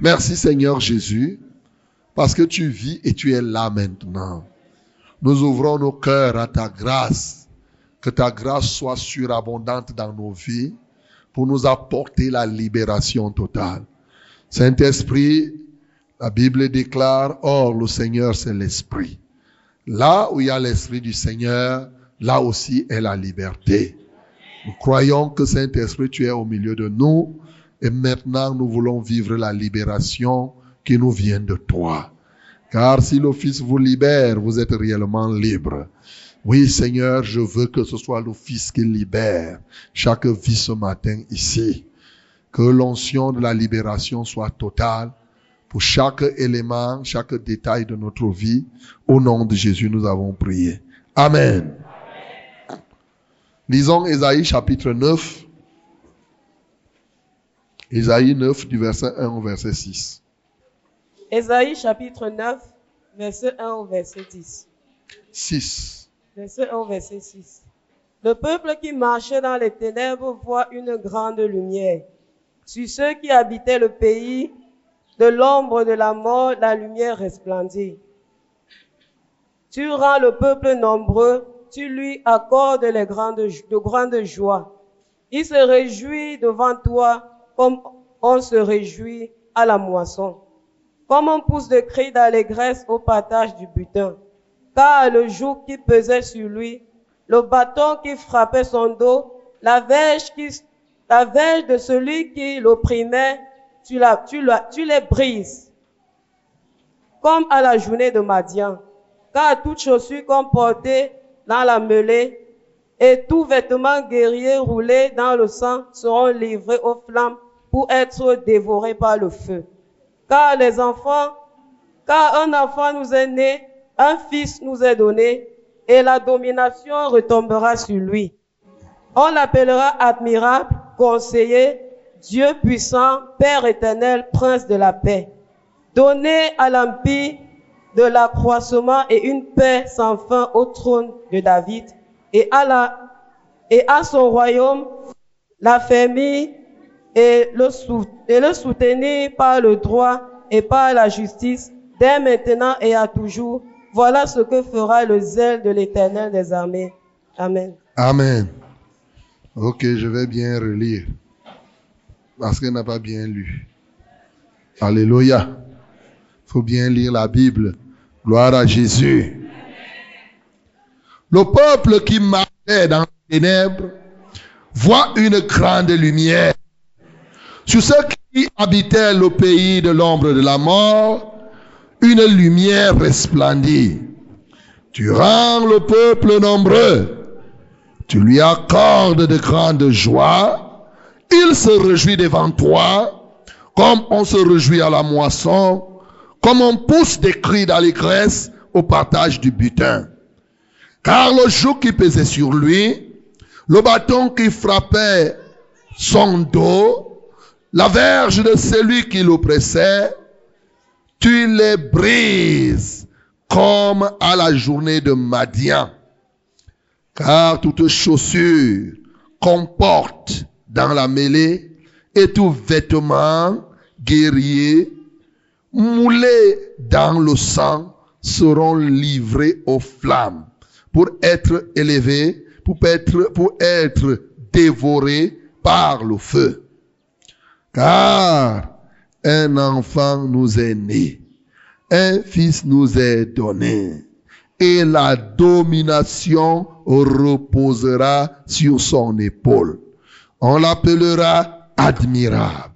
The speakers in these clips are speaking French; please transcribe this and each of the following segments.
Merci Seigneur Jésus, parce que tu vis et tu es là maintenant. Nous ouvrons nos cœurs à ta grâce. Que ta grâce soit surabondante dans nos vies pour nous apporter la libération totale. Saint-Esprit, la Bible déclare, or le Seigneur c'est l'Esprit. Là où il y a l'Esprit du Seigneur, là aussi est la liberté. Nous croyons que Saint-Esprit, tu es au milieu de nous et maintenant nous voulons vivre la libération qui nous vient de toi. Car si le Fils vous libère, vous êtes réellement libre. Oui, Seigneur, je veux que ce soit le Fils qui libère chaque vie ce matin ici. Que l'onction de la libération soit totale pour chaque élément, chaque détail de notre vie. Au nom de Jésus, nous avons prié. Amen. Lisons Ésaïe chapitre 9. Ésaïe 9 du verset 1 au verset 6. Ésaïe chapitre 9, verset 1 au verset 10. 6. Verset 1 au verset 6. Le peuple qui marchait dans les ténèbres voit une grande lumière. Sur ceux qui habitaient le pays de l'ombre de la mort, la lumière resplendit. Tu rends le peuple nombreux, tu lui accordes les grandes, de grandes joies. Il se réjouit devant toi comme on se réjouit à la moisson. Comme on pousse de cris d'allégresse au partage du butin. Car le joug qui pesait sur lui, le bâton qui frappait son dos, la verge, de celui qui l'opprimait, tu, la, tu, la, tu les brises. Comme à la journée de Madian. Car toute chaussure qu'on portait dans la mêlée et tout vêtement guerrier roulé dans le sang seront livrés aux flammes pour être dévorés par le feu. Car les enfants, car un enfant nous est né, un fils nous est donné, et la domination retombera sur lui. On l'appellera admirable, conseiller, Dieu puissant, Père éternel, prince de la paix. Donné à l'empire de l'accroissement et une paix sans fin au trône de David et à son royaume, la famille et le, soutenir par le droit et par la justice, dès maintenant et à toujours. Voilà ce que fera le zèle de l'éternel des armées. Amen. Amen. Ok, je vais bien relire. Parce qu'elle n'a pas bien lu. Alléluia. faut bien lire la Bible. Gloire à Jésus. Le peuple qui marchait dans les ténèbres voit une grande lumière. Sur ceux qui habitaient le pays de l'ombre de la mort, une lumière resplendit. Tu rends le peuple nombreux. Tu lui accordes de grandes joies. Il se réjouit devant toi, comme on se réjouit à la moisson, comme on pousse des cris d'allégresse au partage du butin. Car le joug qui pesait sur lui, le bâton qui frappait son dos, la verge de celui qui l'oppressait, tu les brises comme à la journée de Madian. Car toute chaussure comporte dans la mêlée et tout vêtement guerrier moulé dans le sang seront livrés aux flammes pour être élevés, pour être, pour être dévorés par le feu. Car un enfant nous est né, un fils nous est donné, et la domination reposera sur son épaule. On l'appellera admirable,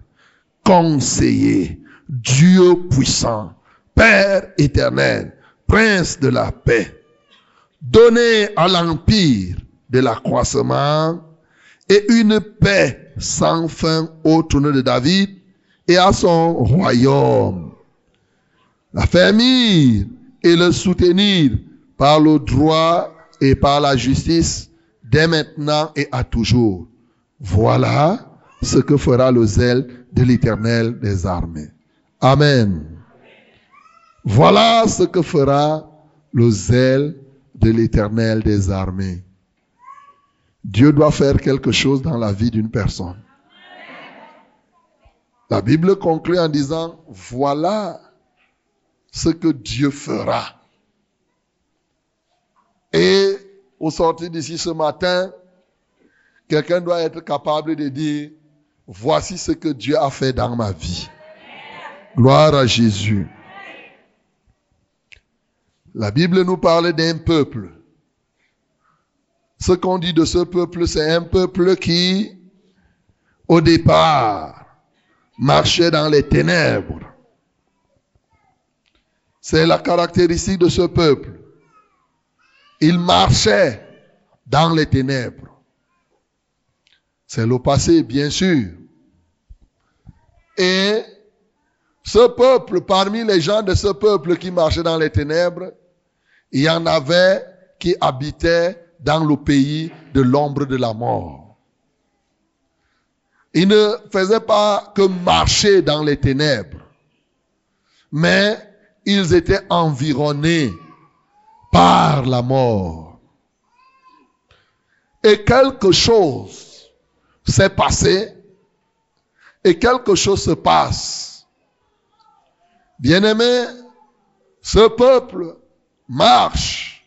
conseiller, Dieu puissant, Père éternel, Prince de la paix. Donné à l'empire de l'accroissement et une paix sans fin au trône de David et à son royaume. La famille et le soutenir par le droit et par la justice dès maintenant et à toujours. Voilà ce que fera le zèle de l'éternel des armées. Amen. Voilà ce que fera le zèle de l'éternel des armées. Dieu doit faire quelque chose dans la vie d'une personne. La Bible conclut en disant, voilà ce que Dieu fera. Et au sortir d'ici ce matin, quelqu'un doit être capable de dire, voici ce que Dieu a fait dans ma vie. Gloire à Jésus. La Bible nous parle d'un peuple. Ce qu'on dit de ce peuple, c'est un peuple qui, au départ, marchait dans les ténèbres. C'est la caractéristique de ce peuple. Il marchait dans les ténèbres. C'est le passé, bien sûr. Et ce peuple, parmi les gens de ce peuple qui marchaient dans les ténèbres, il y en avait qui habitaient dans le pays de l'ombre de la mort. Ils ne faisaient pas que marcher dans les ténèbres, mais ils étaient environnés par la mort. Et quelque chose s'est passé et quelque chose se passe. Bien-aimé, ce peuple marche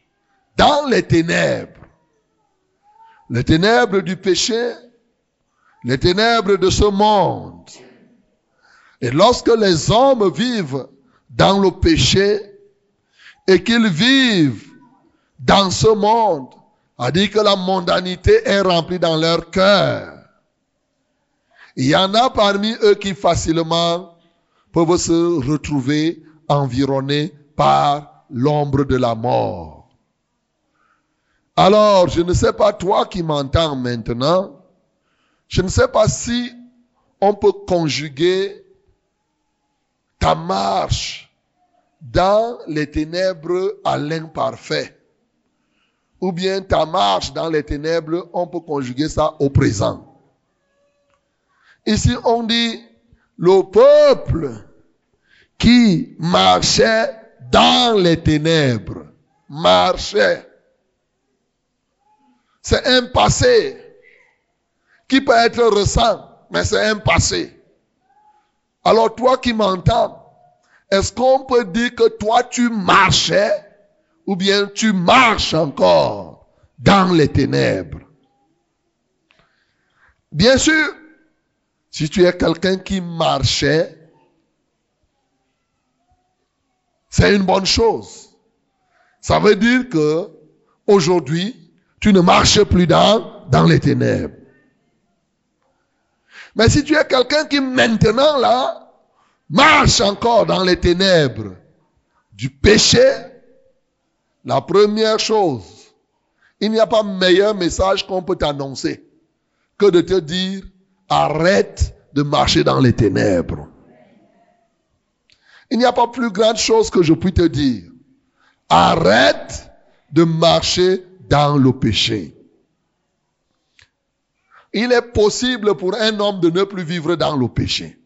dans les ténèbres. Les ténèbres du péché, les ténèbres de ce monde. Et lorsque les hommes vivent dans le péché et qu'ils vivent dans ce monde, a dit que la mondanité est remplie dans leur cœur. Il y en a parmi eux qui facilement peuvent se retrouver environnés par l'ombre de la mort. Alors, je ne sais pas toi qui m'entends maintenant, je ne sais pas si on peut conjuguer ta marche dans les ténèbres à l'imparfait. Ou bien ta marche dans les ténèbres, on peut conjuguer ça au présent. Ici, on dit le peuple qui marchait dans les ténèbres. Marchait. C'est un passé qui peut être récent, mais c'est un passé. Alors toi qui m'entends, est-ce qu'on peut dire que toi tu marchais ou bien tu marches encore dans les ténèbres? Bien sûr, si tu es quelqu'un qui marchait, c'est une bonne chose. Ça veut dire que aujourd'hui, tu ne marches plus dans, dans les ténèbres. Mais si tu es quelqu'un qui maintenant là, marche encore dans les ténèbres du péché, la première chose, il n'y a pas meilleur message qu'on peut t'annoncer que de te dire, arrête de marcher dans les ténèbres. Il n'y a pas plus grande chose que je puis te dire. Arrête de marcher dans le péché. Il est possible pour un homme de ne plus vivre dans le péché.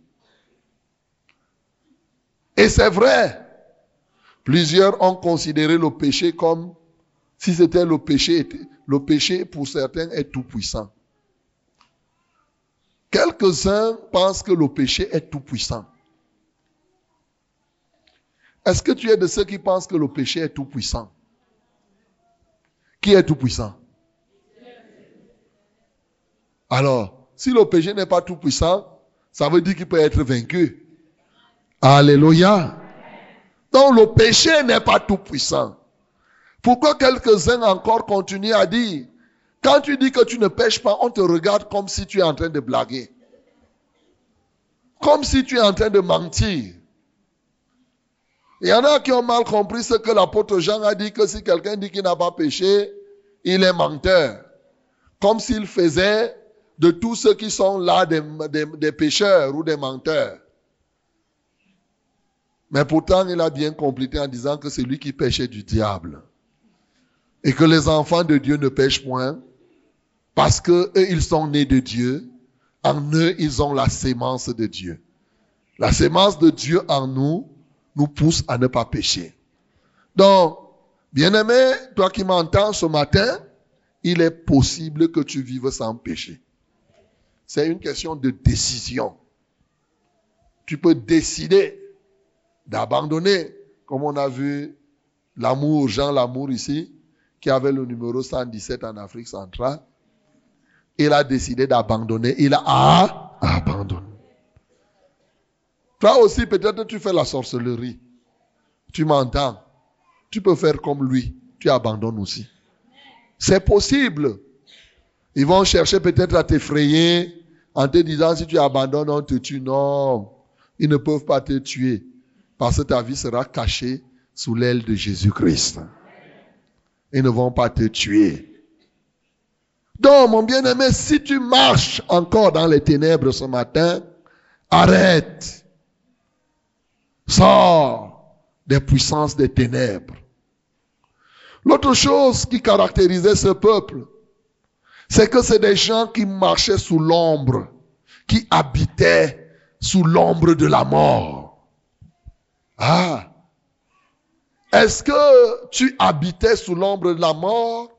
Et c'est vrai. Plusieurs ont considéré le péché comme si c'était le péché. Le péché, pour certains, est tout puissant. Quelques-uns pensent que le péché est tout puissant. Est-ce que tu es de ceux qui pensent que le péché est tout puissant? Qui est tout puissant Alors, si le péché n'est pas tout puissant, ça veut dire qu'il peut être vaincu. Alléluia. Donc le péché n'est pas tout puissant. Pourquoi quelques-uns encore continuent à dire, quand tu dis que tu ne pêches pas, on te regarde comme si tu es en train de blaguer. Comme si tu es en train de mentir. Il y en a qui ont mal compris ce que l'apôtre Jean a dit, que si quelqu'un dit qu'il n'a pas péché, il est menteur. Comme s'il faisait de tous ceux qui sont là des, des pécheurs ou des menteurs. Mais pourtant, il a bien complété en disant que c'est lui qui pêchait du diable. Et que les enfants de Dieu ne pêchent point parce que eux, ils sont nés de Dieu. En eux, ils ont la sémence de Dieu. La sémence de Dieu en nous nous pousse à ne pas pécher. Donc, bien-aimé, toi qui m'entends ce matin, il est possible que tu vives sans péché. C'est une question de décision. tu peux décider d'abandonner, comme on a vu l'amour, Jean L'amour ici, qui avait le numéro 117 en Afrique centrale. Il a décidé d'abandonner. Il a abandonné. Toi aussi, peut-être tu fais la sorcellerie. Tu m'entends. Tu peux faire comme lui. Tu abandonnes aussi. C'est possible. Ils vont chercher peut-être à t'effrayer en te disant si tu abandonnes, on te tue. Non. Ils ne peuvent pas te tuer parce que ta vie sera cachée sous l'aile de Jésus-Christ. Ils ne vont pas te tuer. Donc, mon bien-aimé, si tu marches encore dans les ténèbres ce matin, arrête. Sors des puissances des ténèbres. L'autre chose qui caractérisait ce peuple, c'est que c'est des gens qui marchaient sous l'ombre, qui habitaient sous l'ombre de la mort. Ah, est-ce que tu habitais sous l'ombre de la mort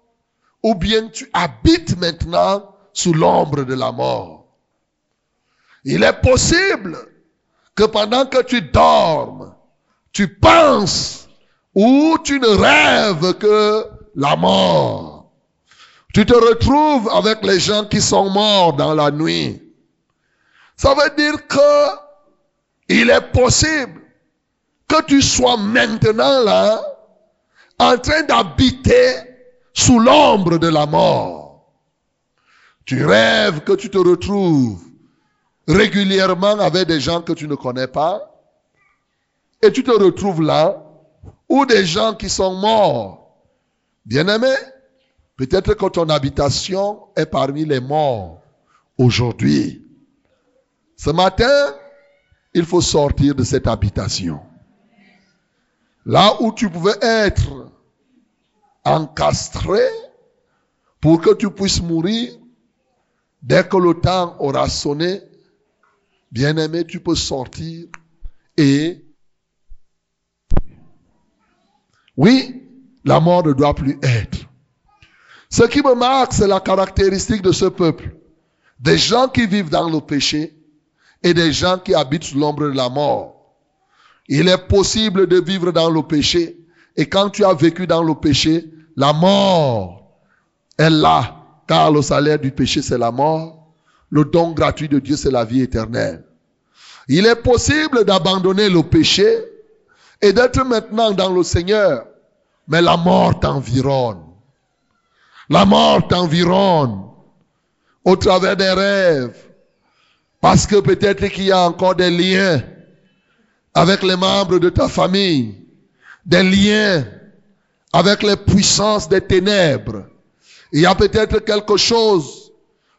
ou bien tu habites maintenant sous l'ombre de la mort? Il est possible pendant que tu dormes, tu penses ou tu ne rêves que la mort. Tu te retrouves avec les gens qui sont morts dans la nuit. Ça veut dire que il est possible que tu sois maintenant là, en train d'habiter sous l'ombre de la mort. Tu rêves que tu te retrouves régulièrement avec des gens que tu ne connais pas, et tu te retrouves là, ou des gens qui sont morts. Bien-aimé, peut-être que ton habitation est parmi les morts aujourd'hui. Ce matin, il faut sortir de cette habitation. Là où tu pouvais être encastré pour que tu puisses mourir, dès que le temps aura sonné, bien-aimé, tu peux sortir et... Oui, la mort ne doit plus être. Ce qui me marque, c'est la caractéristique de ce peuple. Des gens qui vivent dans le péché et des gens qui habitent sous l'ombre de la mort. Il est possible de vivre dans le péché. Et quand tu as vécu dans le péché, la mort est là. Car le salaire du péché, c'est la mort. Le don gratuit de Dieu, c'est la vie éternelle. Il est possible d'abandonner le péché et d'être maintenant dans le Seigneur. Mais la mort t'environne. La mort t'environne au travers des rêves. Parce que peut-être qu'il y a encore des liens avec les membres de ta famille, des liens avec les puissances des ténèbres. Il y a peut-être quelque chose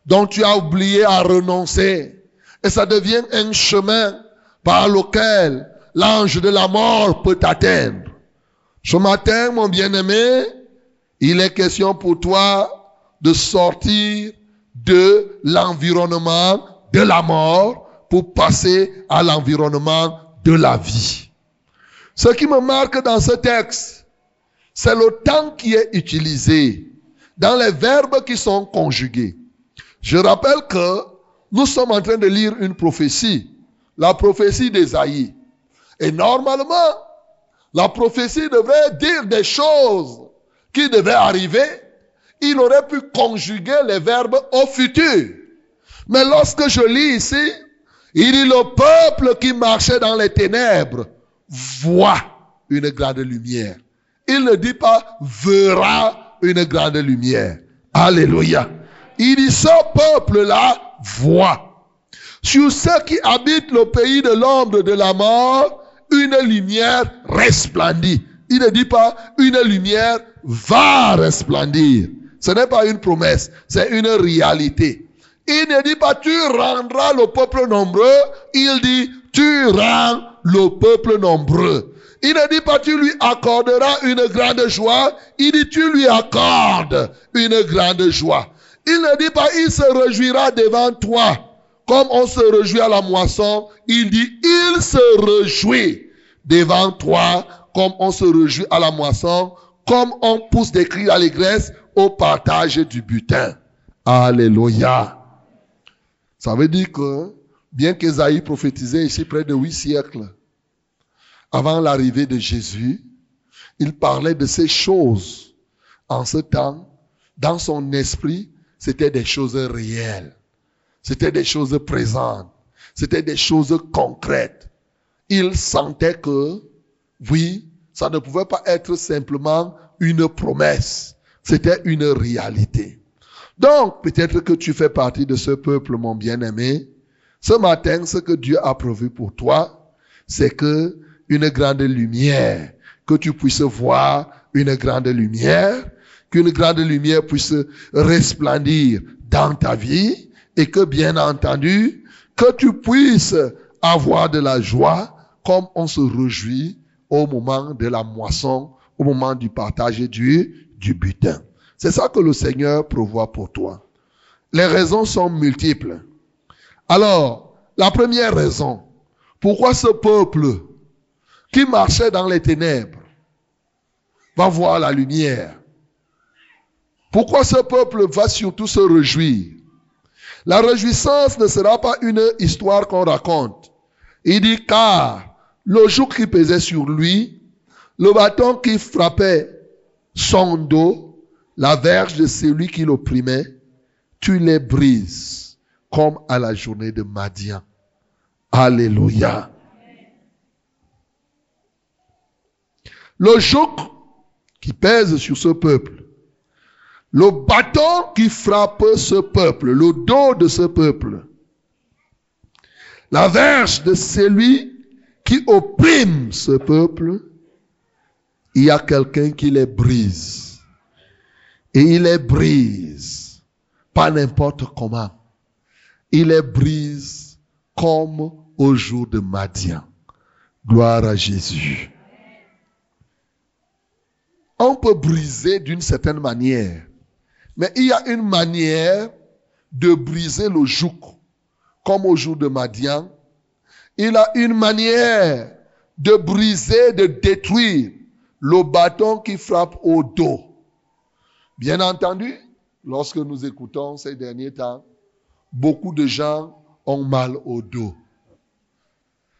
dont tu as oublié à renoncer. Et ça devient un chemin par lequel l'ange de la mort peut t'atteindre. Ce matin, mon bien-aimé, il est question pour toi de sortir de l'environnement de la mort pour passer à l'environnement de la vie. Ce qui me marque dans ce texte, c'est le temps qui est utilisé dans les verbes qui sont conjugués. Je rappelle que nous sommes en train de lire une prophétie, la prophétie d'Ésaïe. Et normalement, la prophétie devait dire des choses qui devaient arriver. Il aurait pu conjuguer les verbes au futur. Mais lorsque je lis ici, il dit le peuple qui marchait dans les ténèbres voit une grande lumière. Il ne dit pas verra une grande lumière. Alléluia. Il dit ce peuple-là voit. Sur ceux qui habitent le pays de l'ombre de la mort, une lumière resplendit. Il ne dit pas une lumière va resplendir. Ce n'est pas une promesse, c'est une réalité. Il ne dit pas tu rendras le peuple nombreux, il dit tu rends le peuple nombreux. Il ne dit pas tu lui accorderas une grande joie, il dit tu lui accordes une grande joie. Il ne dit pas il se réjouira devant toi comme on se réjouit à la moisson, il dit il se réjouit devant toi comme on se réjouit à la moisson, comme on pousse des cris d'allégresse au partage du butin. Alléluia. Ça veut dire que bien qu'Ésaïe prophétisait ici près de huit siècles avant l'arrivée de Jésus, il parlait de ces choses en ce temps, dans son esprit, c'était des choses réelles, c'était des choses présentes, c'était des choses concrètes. Il sentait que, oui, ça ne pouvait pas être simplement une promesse, c'était une réalité. Donc, peut-être que tu fais partie de ce peuple, mon bien-aimé. Ce matin, ce que Dieu a prévu pour toi, c'est que une grande lumière, que tu puisses voir une grande lumière, qu'une grande lumière puisse resplendir dans ta vie et que, bien entendu, que tu puisses avoir de la joie comme on se réjouit au moment de la moisson, au moment du partage du, du butin. C'est ça que le Seigneur prévoit pour toi. Les raisons sont multiples. Alors, la première raison, pourquoi ce peuple qui marchait dans les ténèbres va voir la lumière? Pourquoi ce peuple va surtout se réjouir? La réjouissance ne sera pas une histoire qu'on raconte. Il dit car le joug qui pesait sur lui, le bâton qui frappait son dos, la verge de celui qui l'opprimait, tu les brises comme à la journée de Madian. Alléluia. Le joug qui pèse sur ce peuple, le bâton qui frappe ce peuple, le dos de ce peuple, la verge de celui qui opprime ce peuple, il y a quelqu'un qui les brise. Et il les brise, pas n'importe comment. Il les brise comme au jour de Madian. Gloire à Jésus. On peut briser d'une certaine manière, mais il y a une manière de briser le joug, comme au jour de Madian, il a une manière de briser, de détruire le bâton qui frappe au dos. Bien entendu, lorsque nous écoutons ces derniers temps, beaucoup de gens ont mal au dos.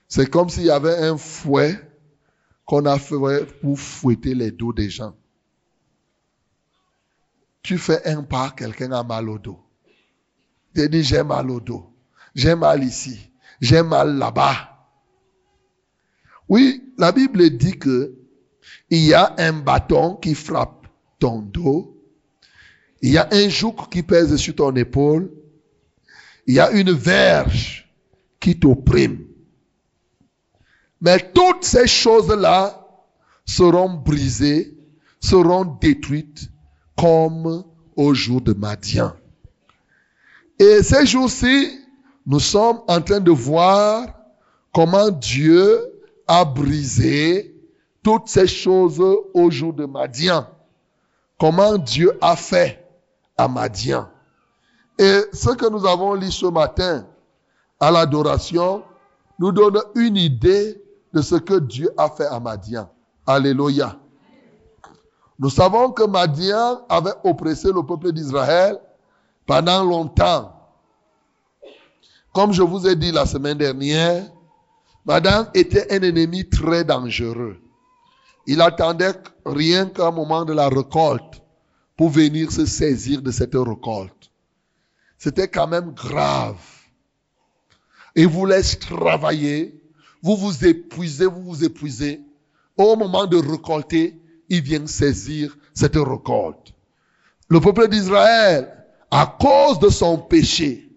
C'est comme s'il y avait un fouet qu'on a fait pour fouetter les dos des gens. Tu fais un pas, quelqu'un a mal au dos. Tu dis, j'ai mal au dos. J'ai mal ici j'ai mal là-bas. Oui, la Bible dit que il y a un bâton qui frappe ton dos. Il y a un joug qui pèse sur ton épaule. Il y a une verge qui t'opprime. Mais toutes ces choses-là seront brisées, seront détruites comme au jour de Madian. Et ces jours-ci, nous sommes en train de voir comment Dieu a brisé toutes ces choses au jour de Madian. Comment Dieu a fait à Madian. Et ce que nous avons lu ce matin à l'adoration nous donne une idée de ce que Dieu a fait à Madian. Alléluia. Nous savons que Madian avait oppressé le peuple d'Israël pendant longtemps. Comme je vous ai dit la semaine dernière, Madame était un ennemi très dangereux. Il attendait rien qu'un moment de la récolte pour venir se saisir de cette récolte. C'était quand même grave. Il vous laisse travailler, vous vous épuisez, vous vous épuisez. Au moment de récolter, il vient saisir cette récolte. Le peuple d'Israël, à cause de son péché,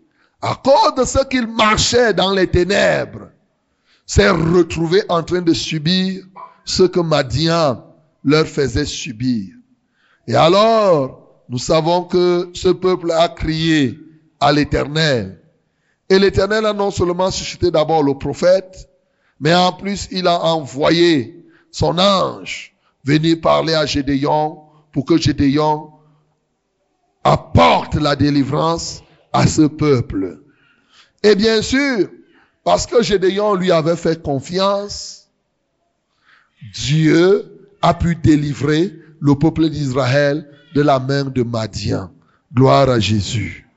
à cause de ce qu'il marchait dans les ténèbres, s'est retrouvé en train de subir ce que Madian leur faisait subir. Et alors, nous savons que ce peuple a crié à l'éternel. Et l'éternel a non seulement suscité d'abord le prophète, mais en plus il a envoyé son ange venir parler à Gédéon pour que Gédéon apporte la délivrance à ce peuple. Et bien sûr, parce que Gédéon lui avait fait confiance, Dieu a pu délivrer le peuple d'Israël de la main de Madian. Gloire à Jésus.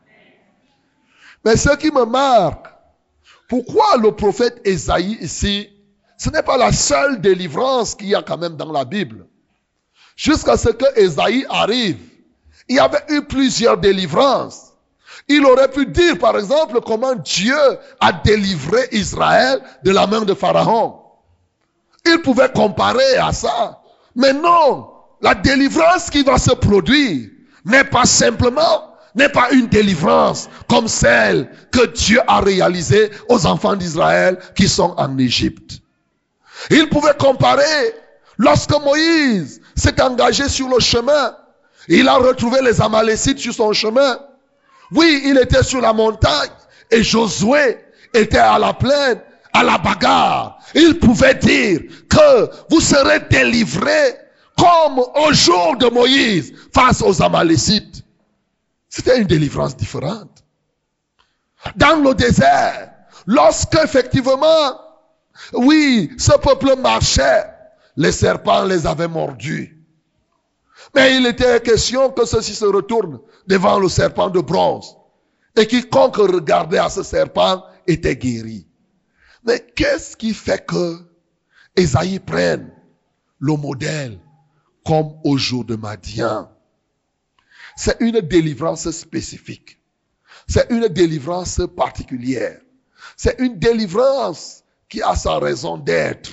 Mais ce qui me marque pourquoi le prophète Esaïe ici, ce n'est pas la seule délivrance qu'il y a quand même dans la Bible. Jusqu'à ce que Esaïe arrive, il y avait eu plusieurs délivrances. Il aurait pu dire, par exemple, comment Dieu a délivré Israël de la main de Pharaon. Il pouvait comparer à ça. Mais non, la délivrance qui va se produire n'est pas simplement, n'est pas une délivrance comme celle que Dieu a réalisée aux enfants d'Israël qui sont en Égypte. Il pouvait comparer lorsque Moïse s'est engagé sur le chemin, il a retrouvé les Amalécites sur son chemin. Oui, il était sur la montagne et Josué était à la plaine, à la bagarre. Il pouvait dire que vous serez délivrés comme au jour de Moïse face aux Amalécites. C'était une délivrance différente. Dans le désert, lorsque effectivement, oui, ce peuple marchait, les serpents les avaient mordus. Mais il était question que ceci se retourne devant le serpent de bronze. Et quiconque regardait à ce serpent était guéri. Mais qu'est-ce qui fait que Esaïe prenne le modèle comme au jour de Madian? C'est une délivrance spécifique. C'est une délivrance particulière. C'est une délivrance qui a sa raison d'être.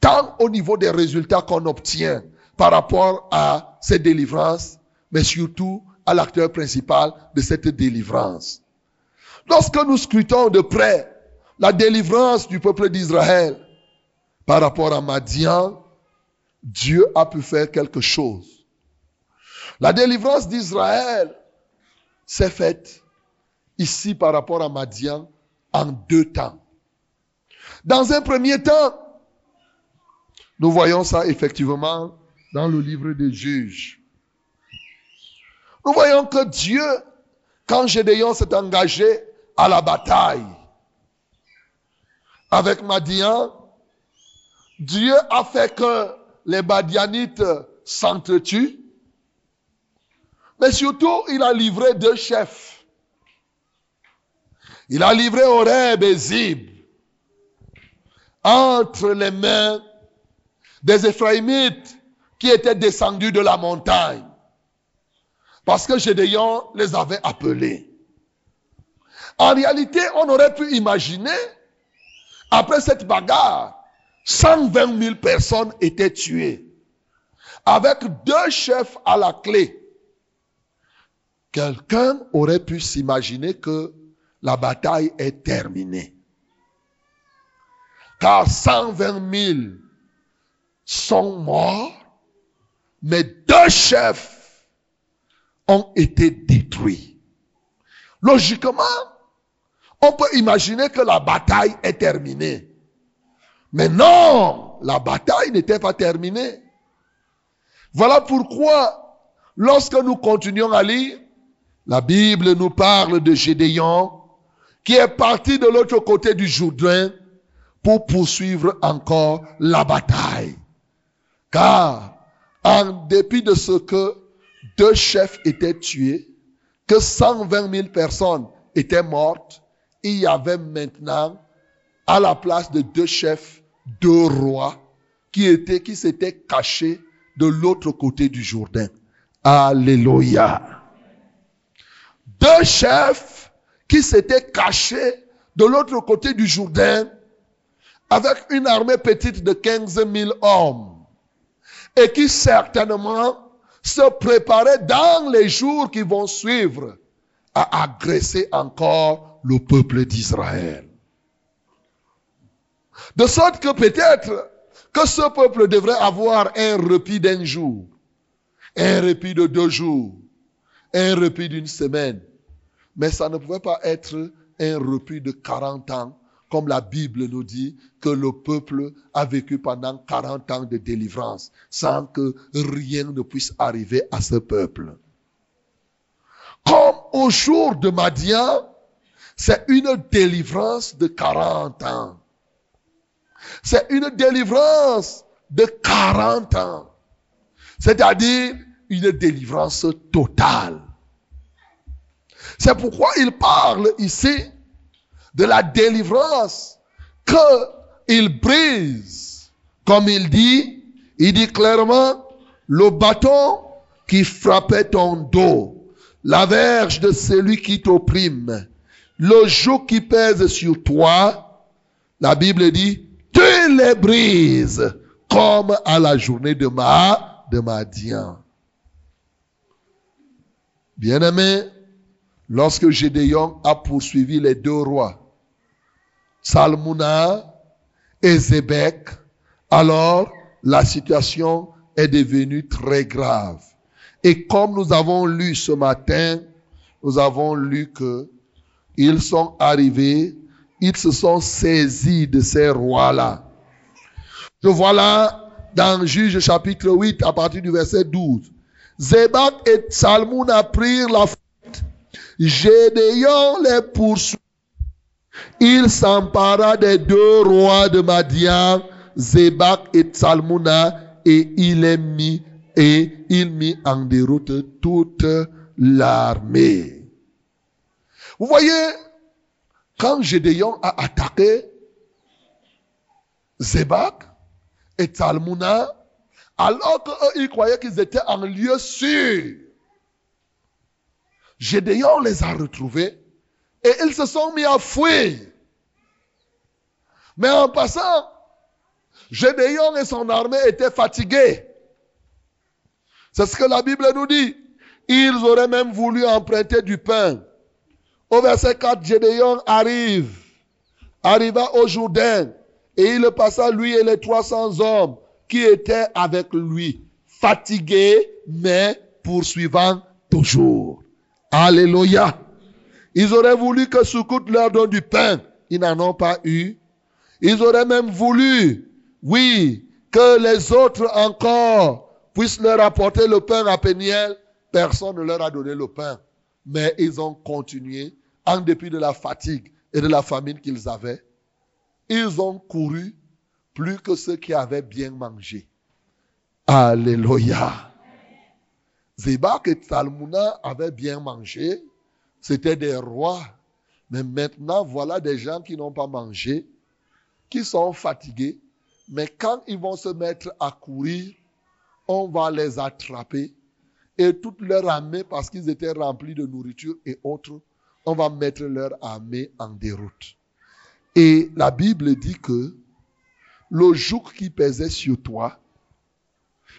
Tant au niveau des résultats qu'on obtient par rapport à cette délivrance, mais surtout à l'acteur principal de cette délivrance. Lorsque nous scrutons de près la délivrance du peuple d'Israël par rapport à Madian, Dieu a pu faire quelque chose. La délivrance d'Israël s'est faite ici par rapport à Madian en deux temps. Dans un premier temps, nous voyons ça effectivement dans le livre des juges. Nous voyons que Dieu, quand Gédéon s'est engagé à la bataille avec Madian, Dieu a fait que les Madianites s'entretuent, mais surtout il a livré deux chefs. Il a livré Horeb et Zib entre les mains des Éphraïmites qui étaient descendus de la montagne. Parce que Gédéon les avait appelés. En réalité, on aurait pu imaginer, après cette bagarre, 120 000 personnes étaient tuées. Avec deux chefs à la clé. Quelqu'un aurait pu s'imaginer que la bataille est terminée. Car 120 000 sont morts mais deux chefs ont été détruits. Logiquement, on peut imaginer que la bataille est terminée. Mais non, la bataille n'était pas terminée. Voilà pourquoi, lorsque nous continuons à lire, la Bible nous parle de Gédéon, qui est parti de l'autre côté du Jourdain pour poursuivre encore la bataille. Car en dépit de ce que deux chefs étaient tués, que 120 000 personnes étaient mortes, il y avait maintenant, à la place de deux chefs, deux rois qui étaient, qui s'étaient cachés de l'autre côté du Jourdain. Alléluia. Deux chefs qui s'étaient cachés de l'autre côté du Jourdain avec une armée petite de 15 000 hommes et qui certainement se préparait dans les jours qui vont suivre à agresser encore le peuple d'Israël. De sorte que peut-être que ce peuple devrait avoir un repos d'un jour, un repos de deux jours, un repos d'une semaine. Mais ça ne pouvait pas être un repos de 40 ans comme la Bible nous dit que le peuple a vécu pendant 40 ans de délivrance sans que rien ne puisse arriver à ce peuple. Comme au jour de Madian, c'est une délivrance de 40 ans. C'est une délivrance de 40 ans. C'est-à-dire une délivrance totale. C'est pourquoi il parle ici de la délivrance qu'il brise. Comme il dit, il dit clairement, le bâton qui frappait ton dos, la verge de celui qui t'opprime, le joug qui pèse sur toi, la Bible dit, tu les brises comme à la journée de ma, de Madian. Bien-aimé, lorsque Gédéon a poursuivi les deux rois, Salmuna et Zébek, alors la situation est devenue très grave. Et comme nous avons lu ce matin, nous avons lu que ils sont arrivés, ils se sont saisis de ces rois-là. Je vois là dans Juge chapitre 8 à partir du verset 12. Zébak et Salmouna prirent la fuite. Gédéon les poursuivit. Il s'empara des deux rois de Madian, Zébak et Salmouna, et il est mis et il mit en déroute toute l'armée. Vous voyez, quand Gédéon a attaqué Zébak et Talmuna, alors qu'eux, ils croyaient qu'ils étaient en lieu sûr, Gédéon les a retrouvés et ils se sont mis à fuir. Mais en passant, Gédéon et son armée étaient fatigués. C'est ce que la Bible nous dit. Ils auraient même voulu emprunter du pain. Au verset 4, Gédéon arrive, arriva au Jourdain, et il passa lui et les 300 hommes qui étaient avec lui, fatigués, mais poursuivant toujours. Alléluia. Ils auraient voulu que Soukout leur donne du pain. Ils n'en ont pas eu. Ils auraient même voulu, oui, que les autres encore puissent leur apporter le pain à Péniel. Personne ne leur a donné le pain. Mais ils ont continué en dépit de la fatigue et de la famine qu'ils avaient, ils ont couru plus que ceux qui avaient bien mangé. Alléluia. Zébak et Salmouna avaient bien mangé. C'était des rois. Mais maintenant, voilà des gens qui n'ont pas mangé, qui sont fatigués. Mais quand ils vont se mettre à courir, on va les attraper. Et toute leur armée, parce qu'ils étaient remplis de nourriture et autres, on va mettre leur armée en déroute. Et la Bible dit que le joug qui pesait sur toi,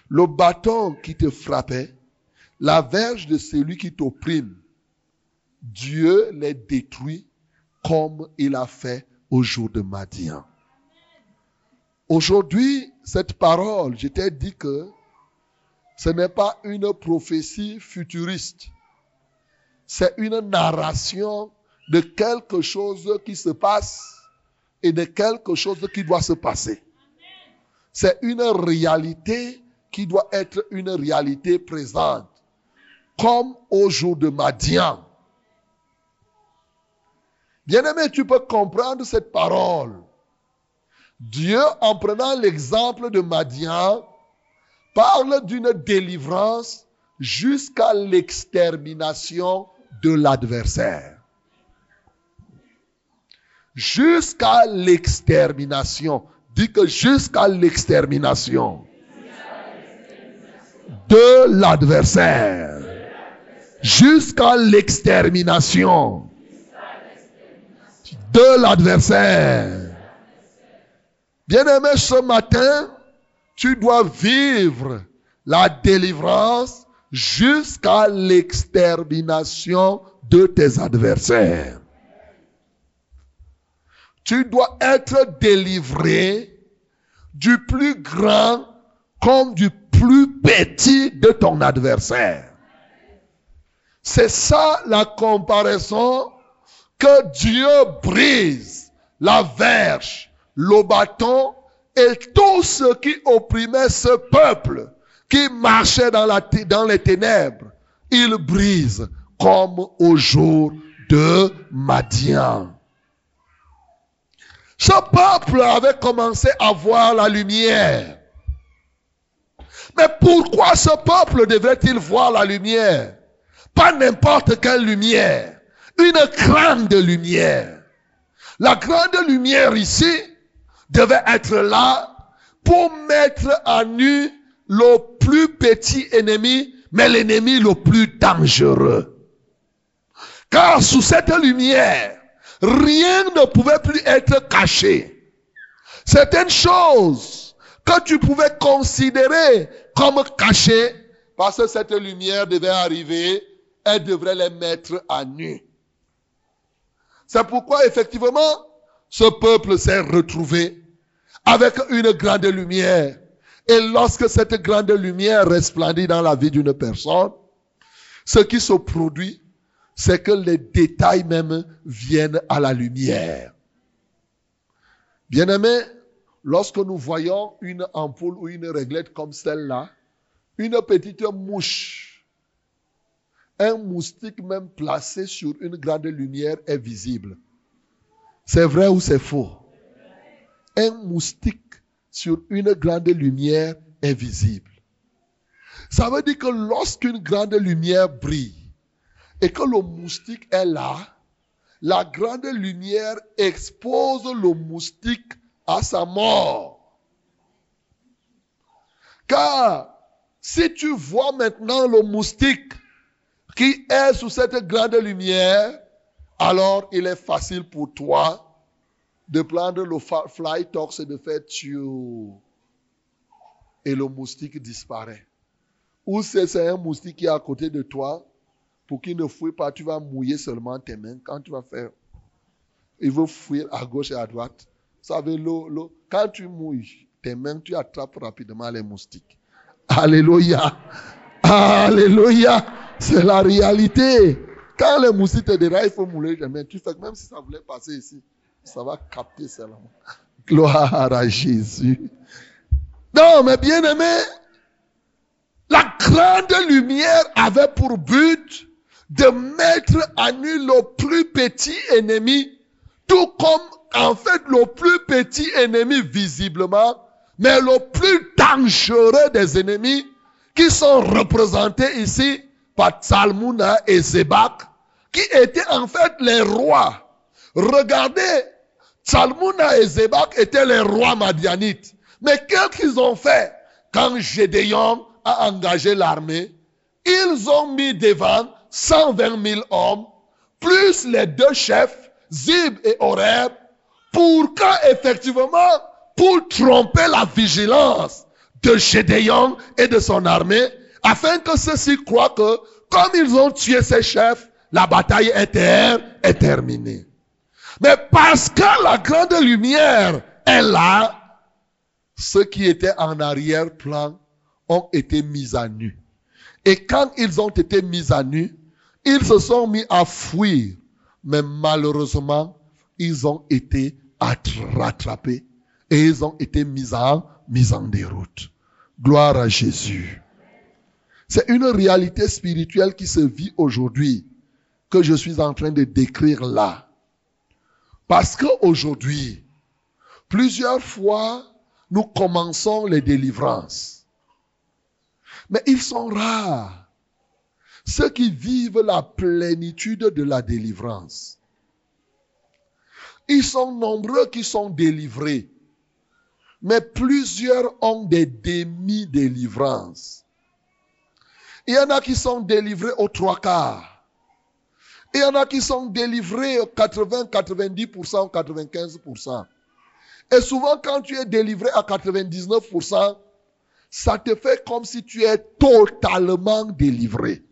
le bâton qui te frappait, la verge de celui qui t'opprime, Dieu les détruit comme il a fait au jour de Madian. Aujourd'hui, cette parole, je t'ai dit que ce n'est pas une prophétie futuriste c'est une narration de quelque chose qui se passe et de quelque chose qui doit se passer. C'est une réalité qui doit être une réalité présente, comme au jour de Madian. Bien-aimé, tu peux comprendre cette parole. Dieu, en prenant l'exemple de Madian, parle d'une délivrance jusqu'à l'extermination de l'adversaire. Jusqu'à l'extermination. Dis que jusqu'à l'extermination de l'adversaire. Jusqu'à l'extermination de l'adversaire. Bien-aimé, ce matin, tu dois vivre la délivrance jusqu'à l'extermination de tes adversaires. Tu dois être délivré du plus grand comme du plus petit de ton adversaire. C'est ça la comparaison que Dieu brise la verge, le bâton et tout ce qui opprimait ce peuple qui marchait dans, les ténèbres, il brise comme au jour de Madian. Ce peuple avait commencé à voir la lumière. Mais pourquoi ce peuple devrait-il voir la lumière? Pas n'importe quelle lumière, une grande lumière. La grande lumière ici devait être là pour mettre à nu le plus petit ennemi, mais l'ennemi le plus dangereux. Car sous cette lumière, rien ne pouvait plus être caché. Certaines choses que tu pouvais considérer comme cachées, parce que cette lumière devait arriver, elle devrait les mettre à nu. C'est pourquoi effectivement, ce peuple s'est retrouvé avec une grande lumière. Et lorsque cette grande lumière resplendit dans la vie d'une personne, ce qui se produit, c'est que les détails même viennent à la lumière. Bien-aimés, lorsque nous voyons une ampoule ou une réglette comme celle-là, une petite mouche, un moustique même placé sur une grande lumière est visible. C'est vrai ou c'est faux? Un moustique sur une grande lumière est visible. Ça veut dire que lorsqu'une grande lumière brille, et que le moustique est là, la grande lumière expose le moustique à sa mort. Car si tu vois maintenant le moustique qui est sous cette grande lumière, alors il est facile pour toi de prendre le fly tox et de faire tu et le moustique disparaît. Ou c'est un moustique qui est à côté de toi, pour qu'il ne fouille pas, tu vas mouiller seulement tes mains. Quand tu vas faire, il veut fuir à gauche et à droite. Vous savez, quand tu mouilles tes mains, tu attrapes rapidement les moustiques. Alléluia. Alléluia. C'est la réalité. Quand les moustiques te déraillent, il faut mouiller les mains. Tu fais même si ça voulait passer ici, ça va capter seulement. Gloire à Jésus. Non, mais bien aimé, la grande lumière avait pour but de mettre à nu le plus petit ennemi, tout comme en fait le plus petit ennemi visiblement, mais le plus dangereux des ennemis qui sont représentés ici par Salmuna et Zebak, qui étaient en fait les rois. Regardez, Salmuna et Zebak étaient les rois madianites. Mais qu'est-ce qu'ils ont fait? Quand Gédéon a engagé l'armée Ils ont mis devant 120 000 hommes, plus les deux chefs, Zib et Horeb, pour qu'effectivement, pour tromper la vigilance de Gédéon et de son armée, afin que ceux-ci croient que, comme ils ont tué ces chefs, la bataille est, est terminée. Mais parce que la grande lumière est là, ceux qui étaient en arrière-plan ont été mis à nu. Et quand ils ont été mis à nu, ils se sont mis à fuir. Mais malheureusement, ils ont été rattrapés et ils ont été mis en déroute. Gloire à Jésus. C'est une réalité spirituelle qui se vit aujourd'hui que je suis en train de décrire là. Parce qu'aujourd'hui, plusieurs fois, nous commençons les délivrances. Mais ils sont rares. Ceux qui vivent la plénitude de la délivrance. Ils sont nombreux qui sont délivrés. Mais plusieurs ont des demi-délivrances. Il y en a qui sont délivrés aux trois quarts. Il y en a qui sont délivrés 80, 90%, 95%. Et souvent, quand tu es délivré à 99%, ça te fait comme si tu es totalement délivré.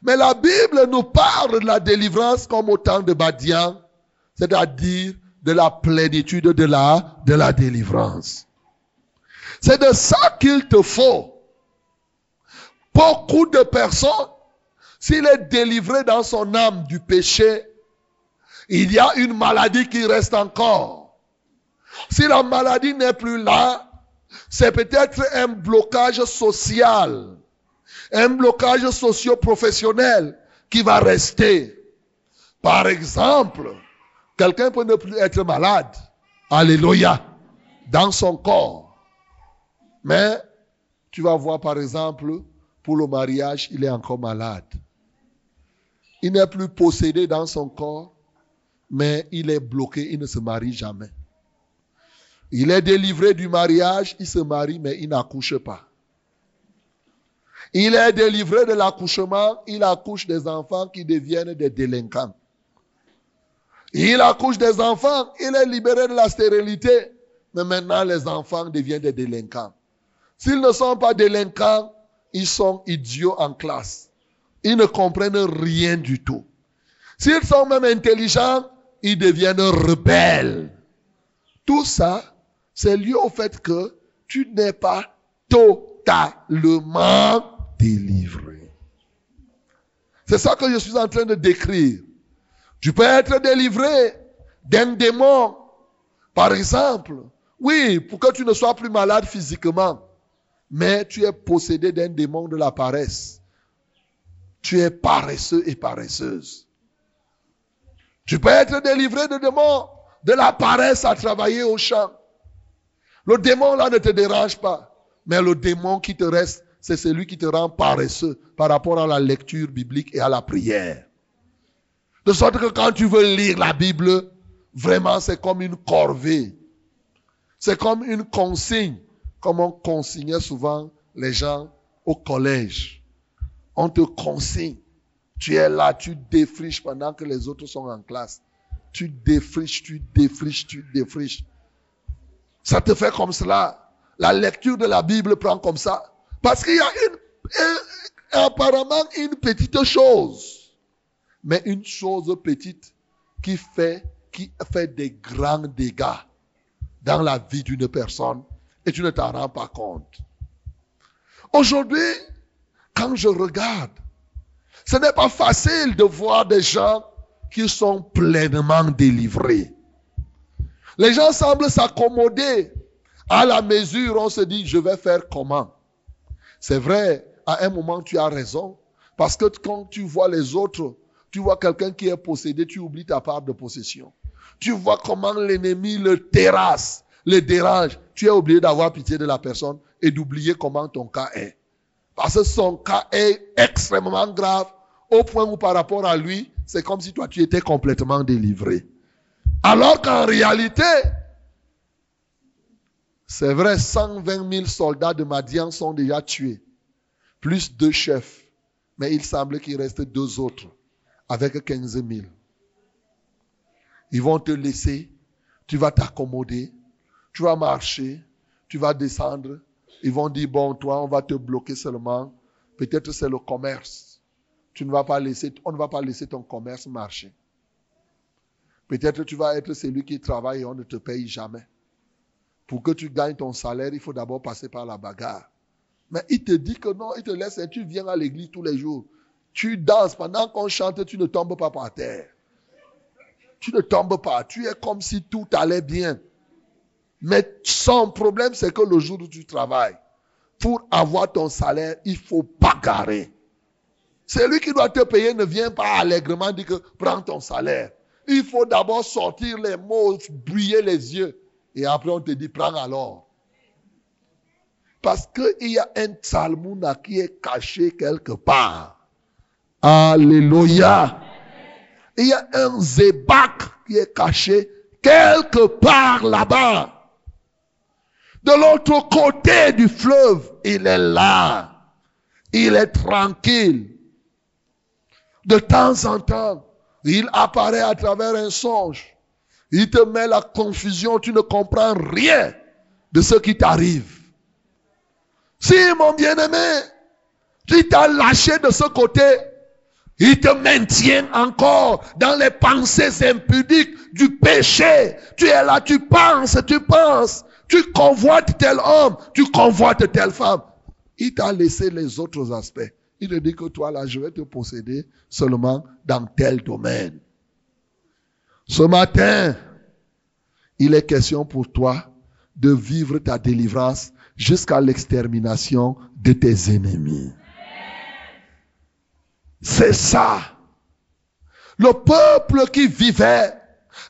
Mais la Bible nous parle de la délivrance comme au temps de Badian, c'est-à-dire de la plénitude de la, de la délivrance. C'est de ça qu'il te faut. Beaucoup de personnes, s'il est délivré dans son âme du péché, il y a une maladie qui reste encore. Si la maladie n'est plus là, c'est peut-être un blocage social, un blocage socio-professionnel qui va rester. Par exemple, quelqu'un peut ne plus être malade, alléluia, dans son corps. Mais tu vas voir par exemple, pour le mariage, il est encore malade. Il n'est plus possédé dans son corps, mais il est bloqué, il ne se marie jamais. Il est délivré du mariage, il se marie, mais il n'accouche pas. Il est délivré de l'accouchement, il accouche des enfants qui deviennent des délinquants. Il accouche des enfants, il est libéré de la stérilité, mais maintenant les enfants deviennent des délinquants. S'ils ne sont pas délinquants, ils sont idiots en classe. Ils ne comprennent rien du tout. S'ils sont même intelligents, ils deviennent rebelles. Tout ça, c'est lié au fait que tu n'es pas totalement délivré. C'est ça que je suis en train de décrire. Tu peux être délivré d'un démon, par exemple. Oui, pour que tu ne sois plus malade physiquement. Mais tu es possédé d'un démon de la paresse. Tu es paresseux et paresseuse. Tu peux être délivré de démon de la paresse à travailler au champ. Le démon là ne te dérange pas. Mais le démon qui te reste, c'est celui qui te rend paresseux par rapport à la lecture biblique et à la prière. De sorte que quand tu veux lire la Bible, vraiment c'est comme une corvée. C'est comme une consigne, comme on consignait souvent les gens au collège. On te consigne. Tu es là, tu défriches pendant que les autres sont en classe. Tu défriches, tu défriches, tu défriches. Ça te fait comme cela. La lecture de la Bible prend comme ça. Parce qu'il y a une, apparemment une petite chose. Mais une chose petite qui fait, qui fait des grands dégâts dans la vie d'une personne et tu ne t'en rends pas compte. Aujourd'hui, quand je regarde, ce n'est pas facile de voir des gens qui sont pleinement délivrés. Les gens semblent s'accommoder à la mesure, on se dit, je vais faire comment? C'est vrai, à un moment, tu as raison. Parce que quand tu vois les autres, tu vois quelqu'un qui est possédé, tu oublies ta part de possession. Tu vois comment l'ennemi le terrasse, le dérange. Tu es obligé d'avoir pitié de la personne et d'oublier comment ton cas est. Parce que son cas est extrêmement grave au point où par rapport à lui, c'est comme si toi tu étais complètement délivré. Alors qu'en réalité, c'est vrai, 120 000 soldats de Madian sont déjà tués, plus deux chefs. Mais il semble qu'il reste deux autres, avec 15 000. Ils vont te laisser, tu vas t'accommoder, tu vas marcher, tu vas descendre. Ils vont dire, bon, toi, on va te bloquer seulement. Peut-être c'est le commerce. Tu ne vas pas laisser, on ne va pas laisser ton commerce marcher. Peut-être tu vas être celui qui travaille et on ne te paye jamais. Pour que tu gagnes ton salaire, il faut d'abord passer par la bagarre. Mais il te dit que non, il te laisse et tu viens à l'église tous les jours. Tu danses, pendant qu'on chante, tu ne tombes pas par terre. Tu ne tombes pas. Tu es comme si tout allait bien. Mais son problème, c'est que le jour où tu travailles, pour avoir ton salaire, il faut bagarrer. Celui qui doit te payer ne vient pas allègrement dire que prends ton salaire. Il faut d'abord sortir les mots, briller les yeux. Et après, on te dit, prends alors. Parce qu'il y a un Salmouna qui est caché quelque part. Alléluia. Il y a un Zébak qui est caché quelque part là-bas. De l'autre côté du fleuve, il est là. Il est tranquille. De temps en temps, il apparaît à travers un songe. Il te met la confusion, tu ne comprends rien de ce qui t'arrive. Si mon bien-aimé, tu t'as lâché de ce côté, il te maintient encore dans les pensées impudiques du péché. Tu es là, tu penses, tu penses, tu convoites tel homme, tu convoites telle femme. Il t'a laissé les autres aspects. Il te dit que toi, là, je vais te posséder seulement dans tel domaine. Ce matin, il est question pour toi de vivre ta délivrance jusqu'à l'extermination de tes ennemis. C'est ça. Le peuple qui vivait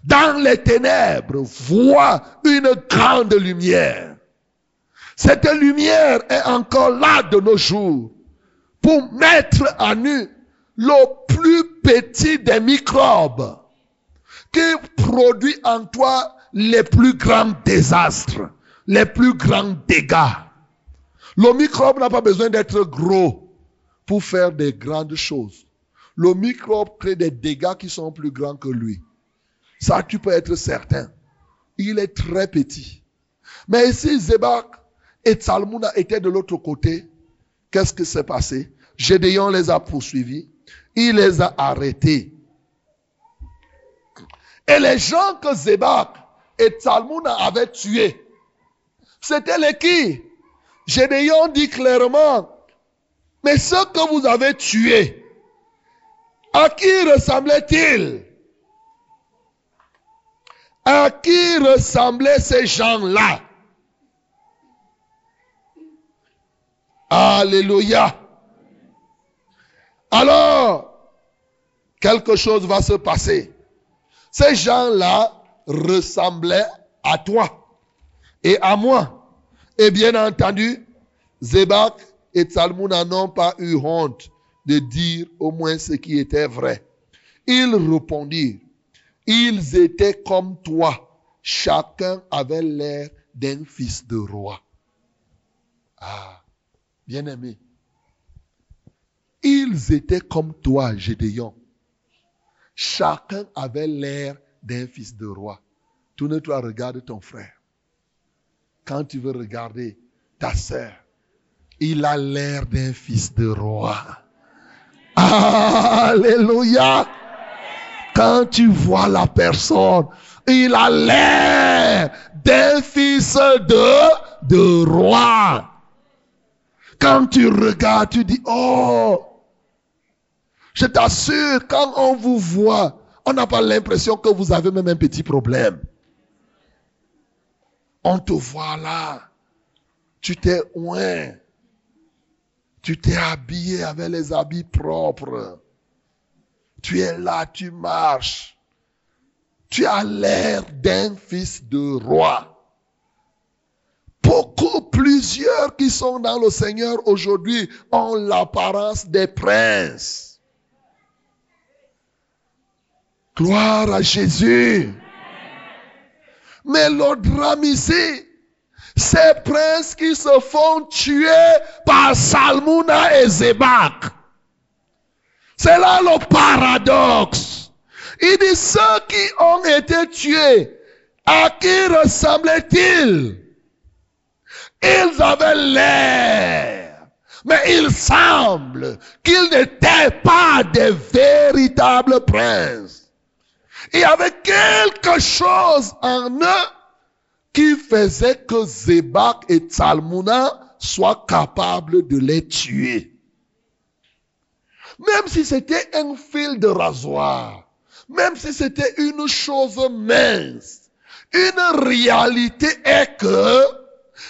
dans les ténèbres voit une grande lumière. Cette lumière est encore là de nos jours pour mettre à nu le plus petit des microbes qui produit en toi les plus grands désastres, les plus grands dégâts. Le microbe n'a pas besoin d'être gros pour faire des grandes choses. Le microbe crée des dégâts qui sont plus grands que lui. Ça, tu peux être certain. Il est très petit. Mais ici, Zébak et Tsalmouna étaient de l'autre côté. Qu'est-ce qui s'est passé? Gédéon les a poursuivis. Il les a arrêtés. Et les gens que Zébak et Tsalmouna avaient tués, c'était les qui? Gédéon dit clairement, mais ceux que vous avez tués, à qui ressemblaient-ils À qui ressemblaient ces gens-là? Alléluia. Alors, quelque chose va se passer. Ces gens-là ressemblaient à toi et à moi. Et bien entendu, Zébak et Salmouna n'ont pas eu honte de dire au moins ce qui était vrai. Ils répondirent, ils étaient comme toi, chacun avait l'air d'un fils de roi. Ah, bien aimé. Ils étaient comme toi, Gédéon. Chacun avait l'air d'un fils de roi. Tourne-toi, regarde ton frère. Quand tu veux regarder ta sœur, il a l'air d'un fils de roi. Alléluia. Quand tu vois la personne, il a l'air d'un fils de, de roi. Quand tu regardes, tu dis, oh, je t'assure, quand on vous voit, on n'a pas l'impression que vous avez même un petit problème. On te voit là. Tu t'es oint. Tu t'es habillé avec les habits propres. Tu es là, tu marches. Tu as l'air d'un fils de roi. Beaucoup, plusieurs qui sont dans le Seigneur aujourd'hui ont l'apparence des princes. Gloire à Jésus. Mais le drame ici, ces princes qui se font tuer par Salmouna et Zébak. C'est là le paradoxe. Il dit ceux qui ont été tués, à qui ressemblaient-ils Ils avaient l'air, mais il semble qu'ils n'étaient pas des véritables princes. Il y avait quelque chose en eux qui faisait que Zébak et Tsalmouna soient capables de les tuer. Même si c'était un fil de rasoir, même si c'était une chose mince, une réalité est que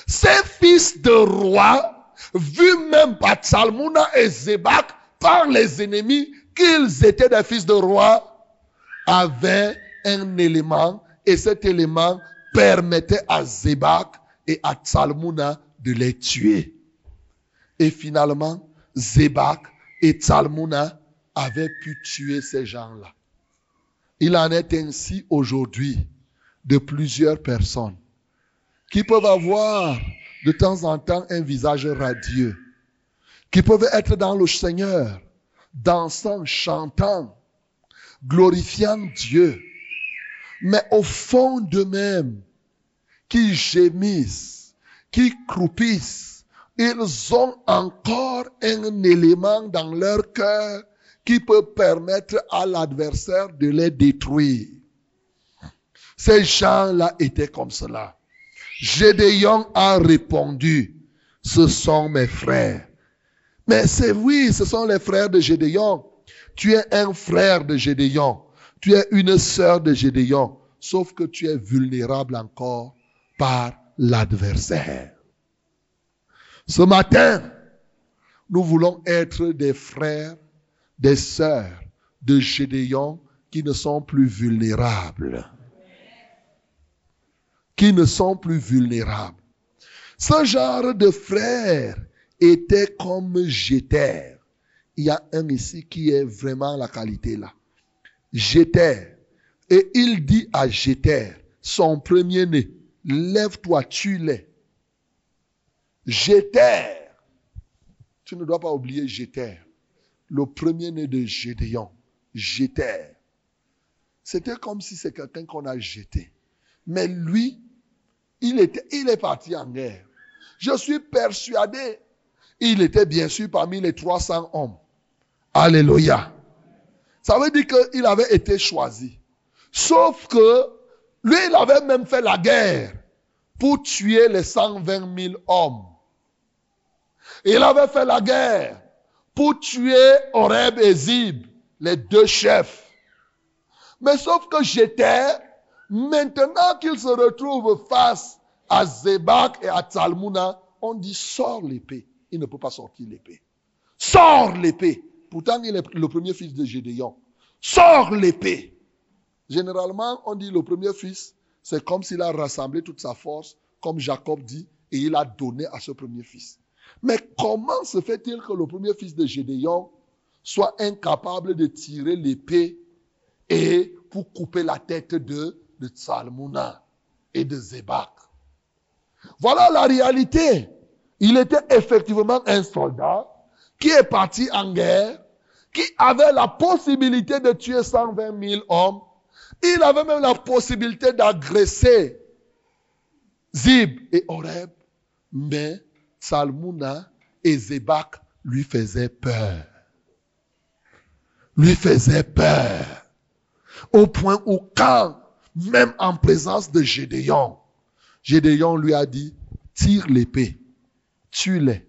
ces fils de roi, vus même par Tsalmouna et Zébak, par les ennemis, qu'ils étaient des fils de roi, avaient un élément et cet élément permettait à Zébak et à Tsalmouna de les tuer. Et finalement, Zébak et Tsalmouna avaient pu tuer ces gens-là. Il en est ainsi aujourd'hui de plusieurs personnes qui peuvent avoir de temps en temps un visage radieux, qui peuvent être dans le Seigneur, dansant, chantant, glorifiant Dieu, mais au fond d'eux-mêmes, qui gémissent, qui croupissent, ils ont encore un élément dans leur cœur qui peut permettre à l'adversaire de les détruire. Ces gens-là étaient comme cela. Gédéon a répondu, ce sont mes frères. Mais c'est oui, ce sont les frères de Gédéon. Tu es un frère de Gédéon. Tu es une sœur de Gédéon. Sauf que tu es vulnérable encore par l'adversaire. Ce matin, nous voulons être des frères, des sœurs de Gédéon qui ne sont plus vulnérables. Qui ne sont plus vulnérables. Ce genre de frères était comme j'étais. Il y a un ici qui est vraiment la qualité là. J'étais Et il dit à Jéter, son premier-né, lève-toi, tue-les. Jéter, tu ne dois pas oublier Jéter, le premier-né de Gédéon, Jéter. C'était comme si c'est quelqu'un qu'on a jeté. Mais lui, il, était, il est parti en guerre. Je suis persuadé, il était bien sûr parmi les 300 hommes. Alléluia. Ça veut dire qu'il avait été choisi. Sauf que lui, il avait même fait la guerre pour tuer les 120 000 hommes. Il avait fait la guerre pour tuer Oreb et Zib, les deux chefs. Mais sauf que j'étais, maintenant qu'il se retrouve face à Zebak et à Talmuna, on dit sors l'épée. Il ne peut pas sortir l'épée. Sors l'épée. Pourtant, il est le premier fils de Gédéon. Sors l'épée. Généralement, on dit le premier fils, c'est comme s'il a rassemblé toute sa force, comme Jacob dit, et il a donné à ce premier fils. Mais comment se fait-il que le premier fils de Gédéon soit incapable de tirer l'épée et pour couper la tête de, de Tsalmuna et de Zebak. Voilà la réalité. Il était effectivement un soldat qui est parti en guerre, qui avait la possibilité de tuer 120 000 hommes. Il avait même la possibilité d'agresser Zib et Oreb, mais Salmuna et Zebak lui faisaient peur. Lui faisaient peur. Au point où quand, même en présence de Gédéon, Gédéon lui a dit, tire l'épée, tue-les.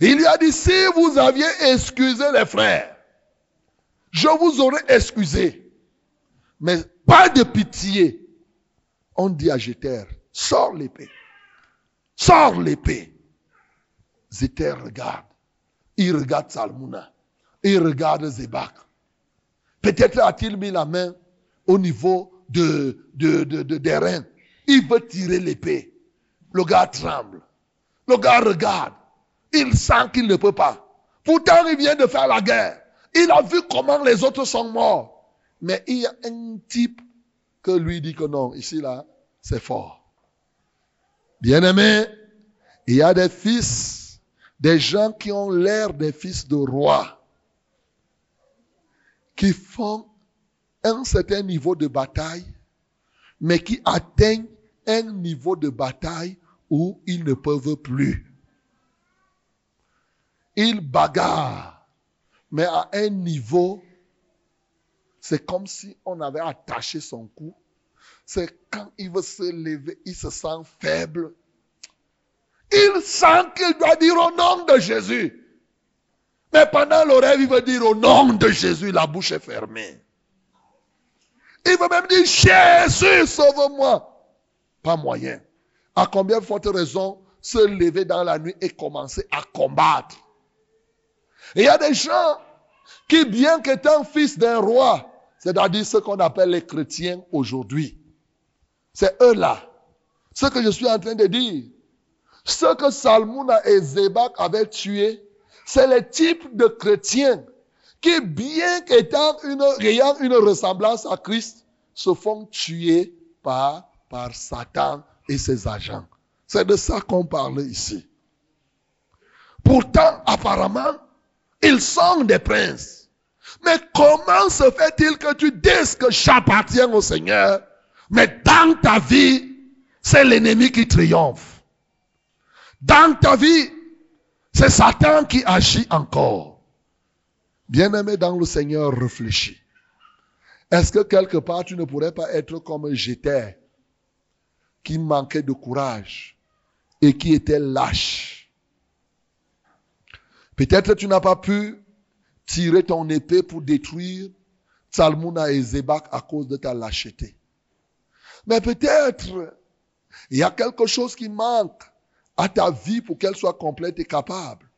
Il lui a dit, si vous aviez excusé les frères, je vous aurais excusé. Mais pas de pitié. On dit à Jéter, sors l'épée. Sors l'épée. Jéter regarde. Il regarde Salmuna. Il regarde Zebak. Peut-être a-t-il mis la main au niveau de, de des reins. Il veut tirer l'épée. Le gars tremble. Le gars regarde. Il sent qu'il ne peut pas. Pourtant, il vient de faire la guerre. Il a vu comment les autres sont morts. Mais il y a un type que lui dit que non, ici là, c'est fort. Bien-aimé, il y a des fils, des gens qui ont l'air des fils de rois qui font un certain niveau de bataille, mais qui atteignent un niveau de bataille où ils ne peuvent plus. Ils bagarrent, mais à un niveau, c'est comme si on avait attaché son cou. C'est quand il veut se lever, il se sent faible. Il sent qu'il doit dire au nom de Jésus. Mais pendant le rêve, il veut dire au nom de Jésus, la bouche est fermée. Il veut même dire Jésus, sauve-moi. Pas moyen. À combien de fortes raisons se lever dans la nuit et commencer à combattre? Il y a des gens qui, bien qu'étant fils d'un roi, c'est-à-dire ce qu'on appelle les chrétiens aujourd'hui, c'est eux-là. Ce que je suis en train de dire. Ce que Salmouna et Zebak avaient tué, c'est le type de chrétiens qui, bien qu'étant une, une ressemblance à Christ, se font tuer par, par Satan et ses agents. C'est de ça qu'on parle ici. Pourtant, apparemment, ils sont des princes. Mais comment se fait-il que tu dises que j'appartiens au Seigneur, mais dans ta vie, c'est l'ennemi qui triomphe. Dans ta vie, c'est Satan qui agit encore. Bien-aimé dans le Seigneur, réfléchis. Est-ce que quelque part tu ne pourrais pas être comme j'étais, qui manquait de courage et qui était lâche? Peut-être tu n'as pas pu tirer ton épée pour détruire Salmuna et Zebak à cause de ta lâcheté. Mais peut-être il y a quelque chose qui manque à ta vie pour qu'elle soit complète et capable.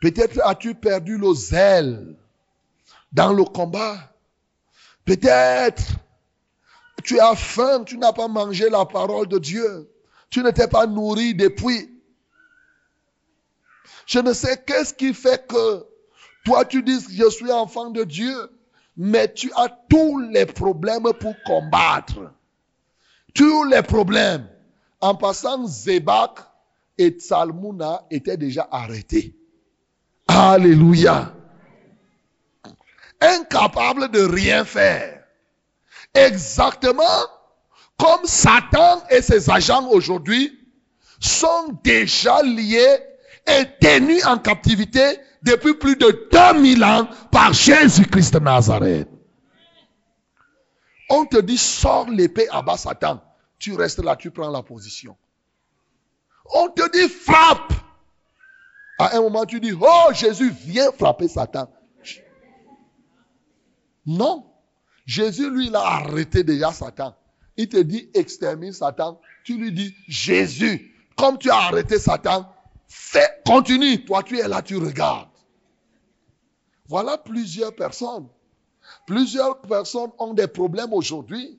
Peut-être as-tu perdu le zèle dans le combat. Peut-être tu as faim, tu n'as pas mangé la parole de Dieu. Tu ne t'es pas nourri depuis. Je ne sais qu'est-ce qui fait que toi tu dis je suis enfant de Dieu, mais tu as tous les problèmes pour combattre. Tous les problèmes. En passant, Zébak et Tsalmouna étaient déjà arrêtés. Alléluia. Incapables de rien faire. Exactement comme Satan et ses agents aujourd'hui sont déjà liés et tenus en captivité depuis plus de 2000 ans par Jésus-Christ de Nazareth. On te dit, sors l'épée à bas Satan. Tu restes là, tu prends la position. On te dit, frappe. À un moment, tu dis, oh Jésus, viens frapper Satan. Non. Jésus, lui, il a arrêté déjà Satan. Il te dit, extermine Satan. Tu lui dis, Jésus, comme tu as arrêté Satan, fais, continue. Toi, tu es là, tu regardes. Voilà plusieurs personnes. Plusieurs personnes ont des problèmes aujourd'hui.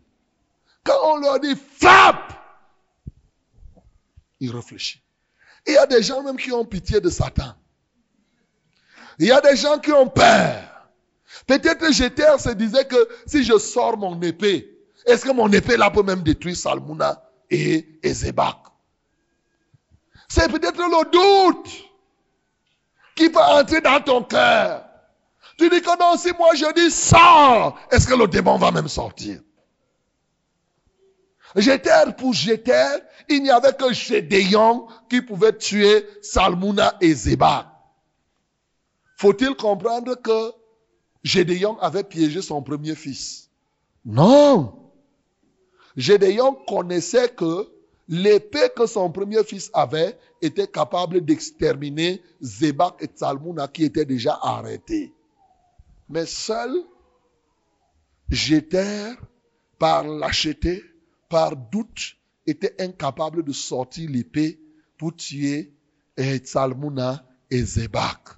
Quand on leur dit frappe, ils réfléchissent. Il y a des gens même qui ont pitié de Satan. Il y a des gens qui ont peur. Peut-être Jéter se disait que si je sors mon épée, est-ce que mon épée là peut même détruire Salmouna et Ezebak C'est peut-être le doute qui va entrer dans ton cœur. Tu dis que non, si moi je dis sors, est-ce que le démon va même sortir? J'étais pour Jéter, il n'y avait que Gédéon qui pouvait tuer Salmouna et Zéba. Faut-il comprendre que Gédéon avait piégé son premier fils? Non. Gédéon connaissait que l'épée que son premier fils avait était capable d'exterminer Zébak et Salmouna qui étaient déjà arrêtés. Mais seul Jéter, par lâcheté, par doute, était incapable de sortir l'épée pour tuer Salmouna et Zébak.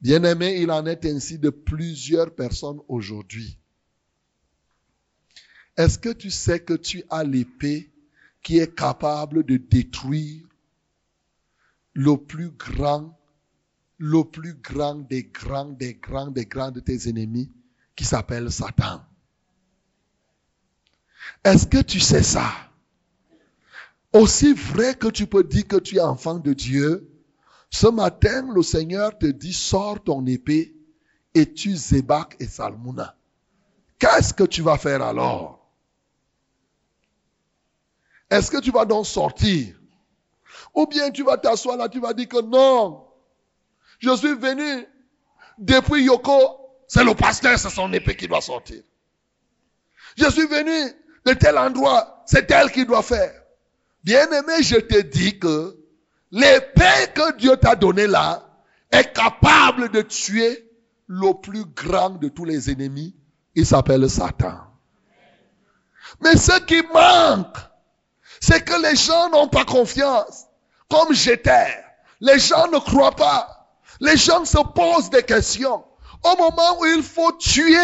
Bien-aimé, il en est ainsi de plusieurs personnes aujourd'hui. Est-ce que tu sais que tu as l'épée qui est capable de détruire le plus grand le plus grand des grands, des grands, des grands de tes ennemis qui s'appelle Satan. Est-ce que tu sais ça? Aussi vrai que tu peux dire que tu es enfant de Dieu, ce matin, le Seigneur te dit, sors ton épée et tu Zébak et Salmouna. Qu'est-ce que tu vas faire alors? Est-ce que tu vas donc sortir? Ou bien tu vas t'asseoir là, tu vas dire que non, je suis venu depuis Yoko, c'est le pasteur, c'est son épée qui doit sortir. Je suis venu de tel endroit, c'est elle qui doit faire. Bien aimé, je te dis que l'épée que Dieu t'a donnée là est capable de tuer le plus grand de tous les ennemis. Il s'appelle Satan. Mais ce qui manque, c'est que les gens n'ont pas confiance. Comme j'étais. Les gens ne croient pas. Les gens se posent des questions. Au moment où il faut tuer,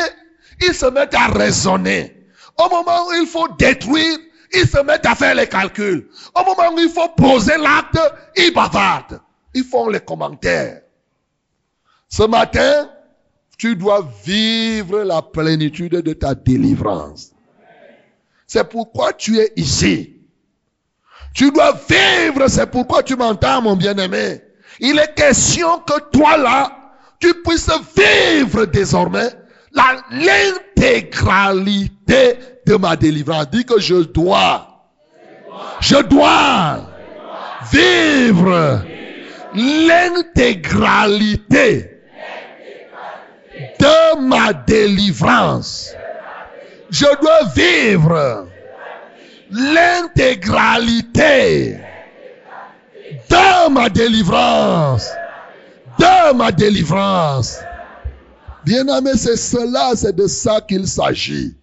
ils se mettent à raisonner. Au moment où il faut détruire, ils se mettent à faire les calculs. Au moment où il faut poser l'acte, ils bavardent. Ils font les commentaires. Ce matin, tu dois vivre la plénitude de ta délivrance. C'est pourquoi tu es ici. Tu dois vivre, c'est pourquoi tu m'entends, mon bien-aimé. Il est question que toi là, tu puisses vivre désormais l'intégralité de ma délivrance. Dis que je dois, je dois vivre l'intégralité de ma délivrance. Je dois vivre l'intégralité de ma délivrance. De ma délivrance. Bien-aimé, c'est cela, c'est de ça qu'il s'agit.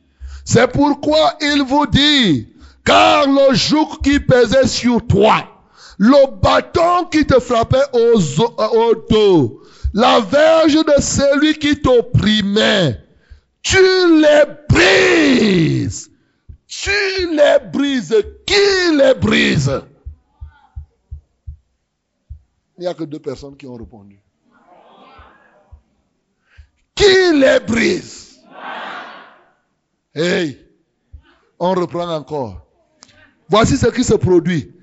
C'est pourquoi il vous dit, car le joug qui pesait sur toi, le bâton qui te frappait au, au dos, la verge de celui qui t'opprimait, tu les brises. Tu les brises. Qui les brise? Il n'y a que deux personnes qui ont répondu. Qui les brise Hey, on reprend encore. Voici ce qui se produit.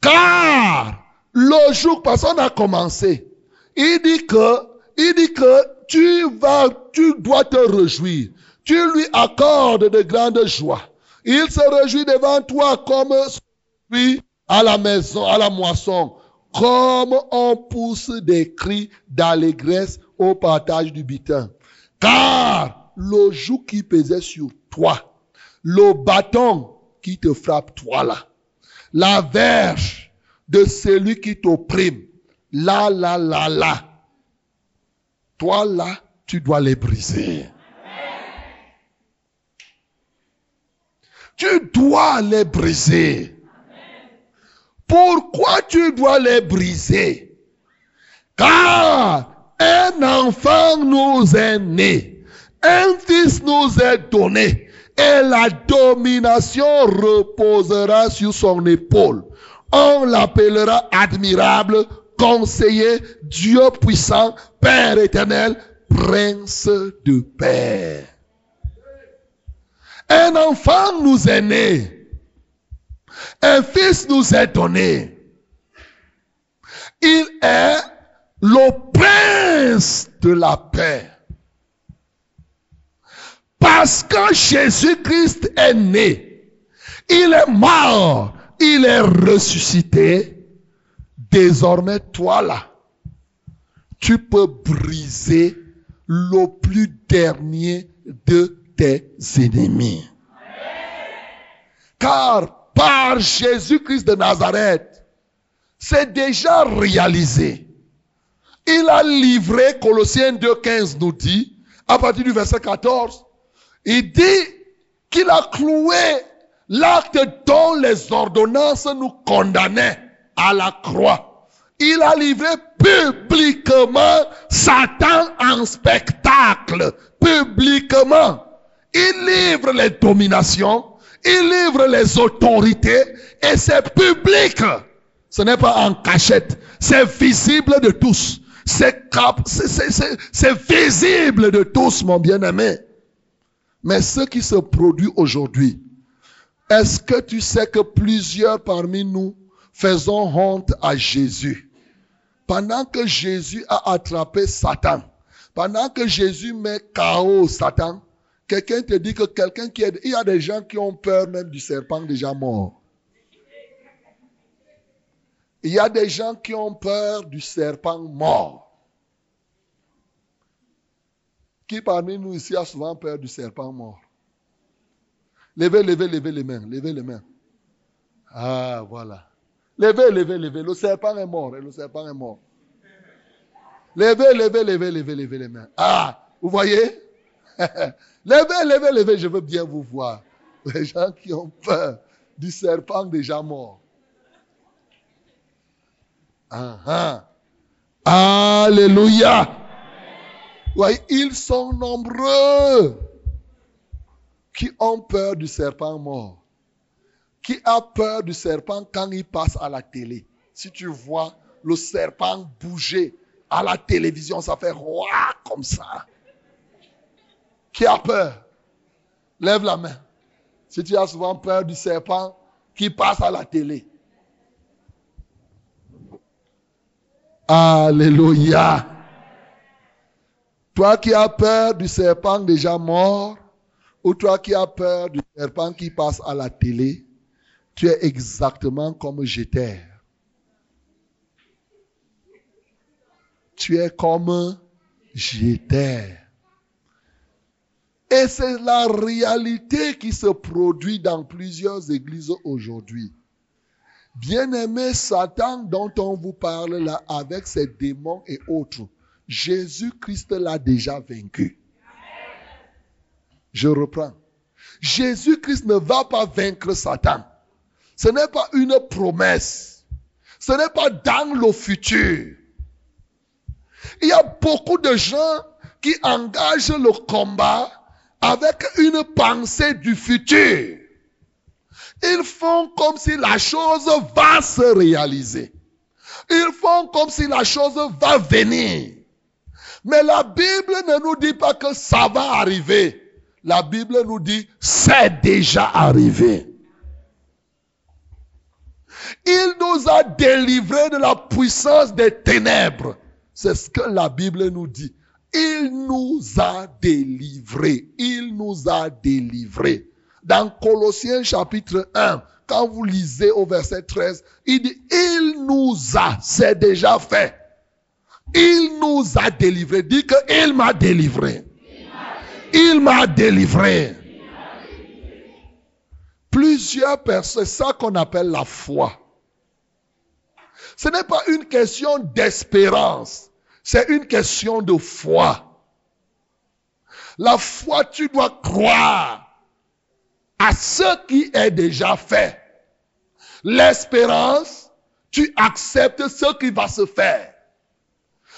Car le jour, parce qu'on a commencé, il dit que, il dit que tu vas, tu dois te réjouir. Tu lui accordes de grandes joies. Il se réjouit devant toi comme lui à la maison, à la moisson, comme on pousse des cris d'allégresse au partage du butin. Car le joug qui pesait sur toi, le bâton qui te frappe toi là, la verge de celui qui t'opprime, là, là, là, là, toi là, tu dois les briser. Tu dois les briser. Pourquoi tu dois les briser? Car un enfant nous est né, un fils nous est donné, et la domination reposera sur son épaule. On l'appellera admirable, conseiller, Dieu puissant, Père éternel, prince de paix. Un enfant nous est né. Un fils nous est donné. Il est le prince de la paix. Parce que Jésus-Christ est né, il est mort, il est ressuscité. Désormais, toi là, tu peux briser le plus dernier de tes ennemis. Car par Jésus-Christ de Nazareth, c'est déjà réalisé. Il a livré, Colossiens 2.15 nous dit, à partir du verset 14, il dit qu'il a cloué l'acte dont les ordonnances nous condamnaient à la croix. Il a livré publiquement Satan en spectacle, publiquement. Il livre les dominations, il livre les autorités et c'est public. Ce n'est pas en cachette, c'est visible de tous. C'est visible de tous, mon bien-aimé. Mais ce qui se produit aujourd'hui, est-ce que tu sais que plusieurs parmi nous faisons honte à Jésus? Pendant que Jésus a attrapé Satan, pendant que Jésus met KO Satan, quelqu'un te dit que quelqu'un qui est... Il y a des gens qui ont peur même du serpent déjà mort. Il y a des gens qui ont peur du serpent mort. Qui parmi nous ici a souvent peur du serpent mort? Levez, levez, levez les mains. Levez les mains. Ah, voilà. Levez, levez, levez. Le serpent est mort. Et le serpent est mort. Levez, levez, levez, levez, levez les mains. Ah, vous voyez? Levez, levez, levez. Je veux bien vous voir. Les gens qui ont peur du serpent déjà mort. Ah, ah. Alléluia. Oui, ils sont nombreux qui ont peur du serpent mort. Qui a peur du serpent quand il passe à la télé. Si tu vois le serpent bouger à la télévision, ça fait comme ça. Qui a peur Lève la main. Si tu as souvent peur du serpent qui passe à la télé. Alléluia. Toi qui as peur du serpent déjà mort, ou toi qui as peur du serpent qui passe à la télé, tu es exactement comme j'étais. Tu es comme j'étais. Et c'est la réalité qui se produit dans plusieurs églises aujourd'hui. Bien-aimé Satan dont on vous parle là avec ses démons et autres, Jésus-Christ l'a déjà vaincu. Je reprends. Jésus-Christ ne va pas vaincre Satan. Ce n'est pas une promesse. Ce n'est pas dans le futur. Il y a beaucoup de gens qui engagent le combat avec une pensée du futur. Ils font comme si la chose va se réaliser. Ils font comme si la chose va venir. Mais la Bible ne nous dit pas que ça va arriver. La Bible nous dit, c'est déjà arrivé. Il nous a délivrés de la puissance des ténèbres. C'est ce que la Bible nous dit. Il nous a délivrés. Il nous a délivrés. Dans Colossiens chapitre 1, quand vous lisez au verset 13, il dit, il nous a, c'est déjà fait. Il nous a délivrés. Dit que il m'a délivré. Il m'a délivré. Plusieurs personnes, c'est ça qu'on appelle la foi. Ce n'est pas une question d'espérance, c'est une question de foi. La foi, tu dois croire à ce qui est déjà fait. L'espérance, tu acceptes ce qui va se faire.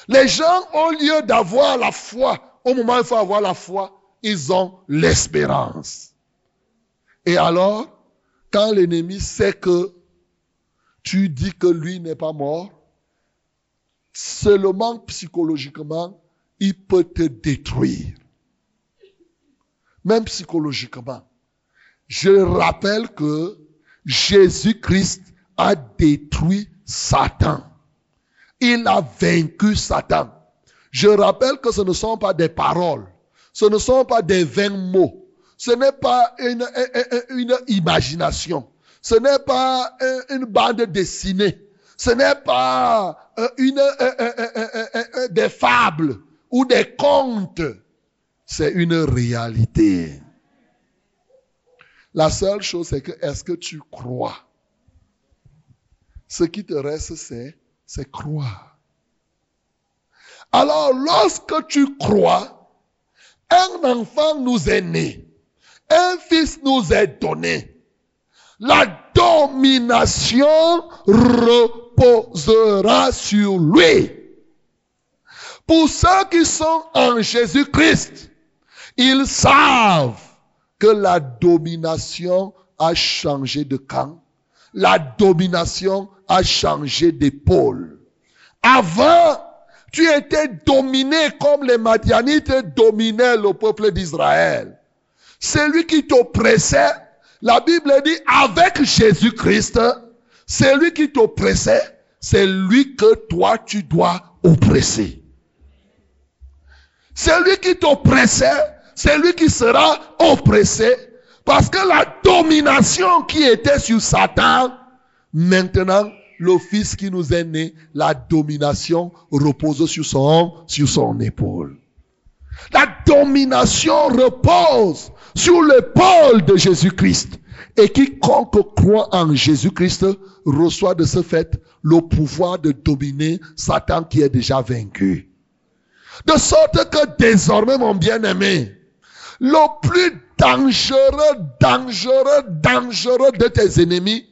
Les gens, au lieu d'avoir la foi, au moment où il faut avoir la foi, ils ont l'espérance. Et alors, quand l'ennemi sait que tu dis que lui n'est pas mort, seulement psychologiquement, il peut te détruire. Même psychologiquement. Je rappelle que Jésus-Christ a détruit Satan. Il a vaincu Satan. Je rappelle que ce ne sont pas des paroles. Ce ne sont pas des vains mots. Ce n'est pas une, une, imagination. Ce n'est pas une bande dessinée. Ce n'est pas une, des fables ou des contes. C'est une réalité. La seule chose, c'est que est-ce que tu crois? Ce qui te reste, c'est, c'est croire. Alors, lorsque tu crois, un enfant nous est né, un fils nous est donné. La domination reposera sur lui. Pour ceux qui sont en Jésus-Christ, ils savent que la domination a changé de camp. La domination a changé d'épaule. Avant, tu étais dominé comme les Madianites dominaient le peuple d'Israël. Celui qui t'oppressait, la Bible dit avec Jésus-Christ, celui qui t'oppressait, c'est lui que toi tu dois oppresser. Celui qui t'oppressait, c'est lui qui sera oppressé parce que la domination qui était sur Satan, maintenant, le fils qui nous est né, la domination repose sur son, sur son épaule. La domination repose sur l'épaule de Jésus-Christ. Et quiconque croit en Jésus-Christ reçoit de ce fait le pouvoir de dominer Satan qui est déjà vaincu. De sorte que désormais, mon bien-aimé, le plus dangereux, dangereux, dangereux de tes ennemis,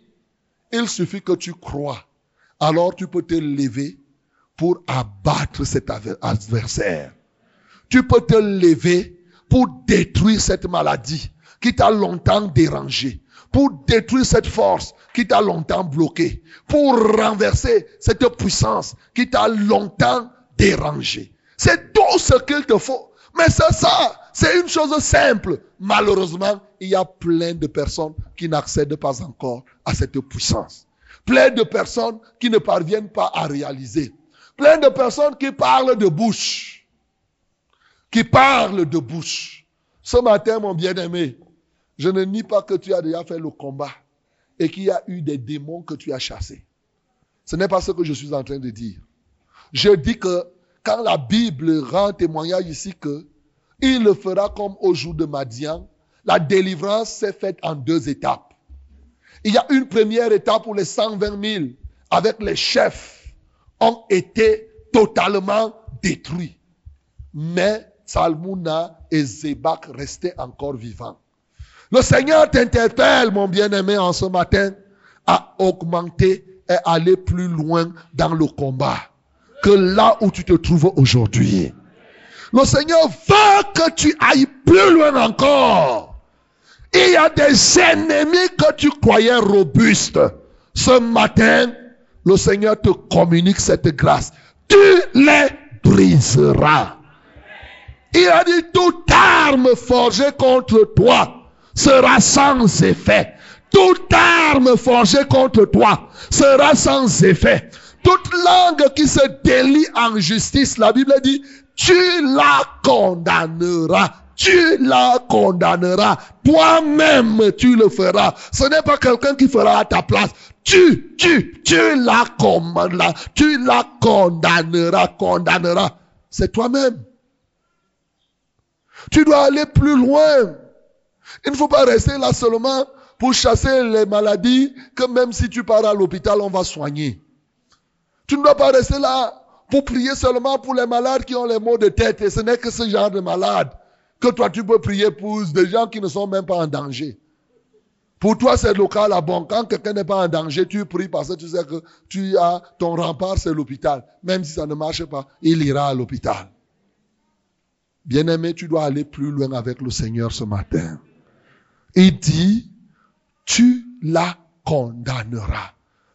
il suffit que tu crois. Alors tu peux te lever pour abattre cet adversaire. Tu peux te lever pour détruire cette maladie qui t'a longtemps dérangé, pour détruire cette force qui t'a longtemps bloqué, pour renverser cette puissance qui t'a longtemps dérangé. C'est tout ce qu'il te faut. Mais c'est ça, c'est une chose simple. Malheureusement, il y a plein de personnes qui n'accèdent pas encore à cette puissance. Plein de personnes qui ne parviennent pas à réaliser. Plein de personnes qui parlent de bouche. Qui parlent de bouche. Ce matin, mon bien-aimé, je ne nie pas que tu as déjà fait le combat et qu'il y a eu des démons que tu as chassés. Ce n'est pas ce que je suis en train de dire. Je dis que quand la Bible rend témoignage ici que il le fera comme au jour de Madian. La délivrance s'est faite en deux étapes. Il y a une première étape où les 120 000 avec les chefs ont été totalement détruits. Mais Salmouna et Zébak restaient encore vivants. Le Seigneur t'interpelle, mon bien-aimé, en ce matin, à augmenter et aller plus loin dans le combat que là où tu te trouves aujourd'hui. Le Seigneur veut que tu ailles plus loin encore. Il y a des ennemis que tu croyais robustes. Ce matin, le Seigneur te communique cette grâce. Tu les briseras. Il a dit, toute arme forgée contre toi sera sans effet. Toute arme forgée contre toi sera sans effet. Toute langue qui se délie en justice, la Bible dit, tu la condamneras. Tu la condamneras. Toi-même, tu le feras. Ce n'est pas quelqu'un qui fera à ta place. Tu, tu, tu la condamneras. Tu la condamneras, condamneras. C'est toi-même. Tu dois aller plus loin. Il ne faut pas rester là seulement pour chasser les maladies que même si tu pars à l'hôpital, on va soigner. Tu ne dois pas rester là pour prier seulement pour les malades qui ont les maux de tête. Et ce n'est que ce genre de malades que toi tu peux prier pour des gens qui ne sont même pas en danger. Pour toi, c'est local à bon. Quand quelqu'un n'est pas en danger, tu pries parce que tu sais que tu as ton rempart, c'est l'hôpital. Même si ça ne marche pas, il ira à l'hôpital. Bien-aimé, tu dois aller plus loin avec le Seigneur ce matin. Il dit, tu la condamneras.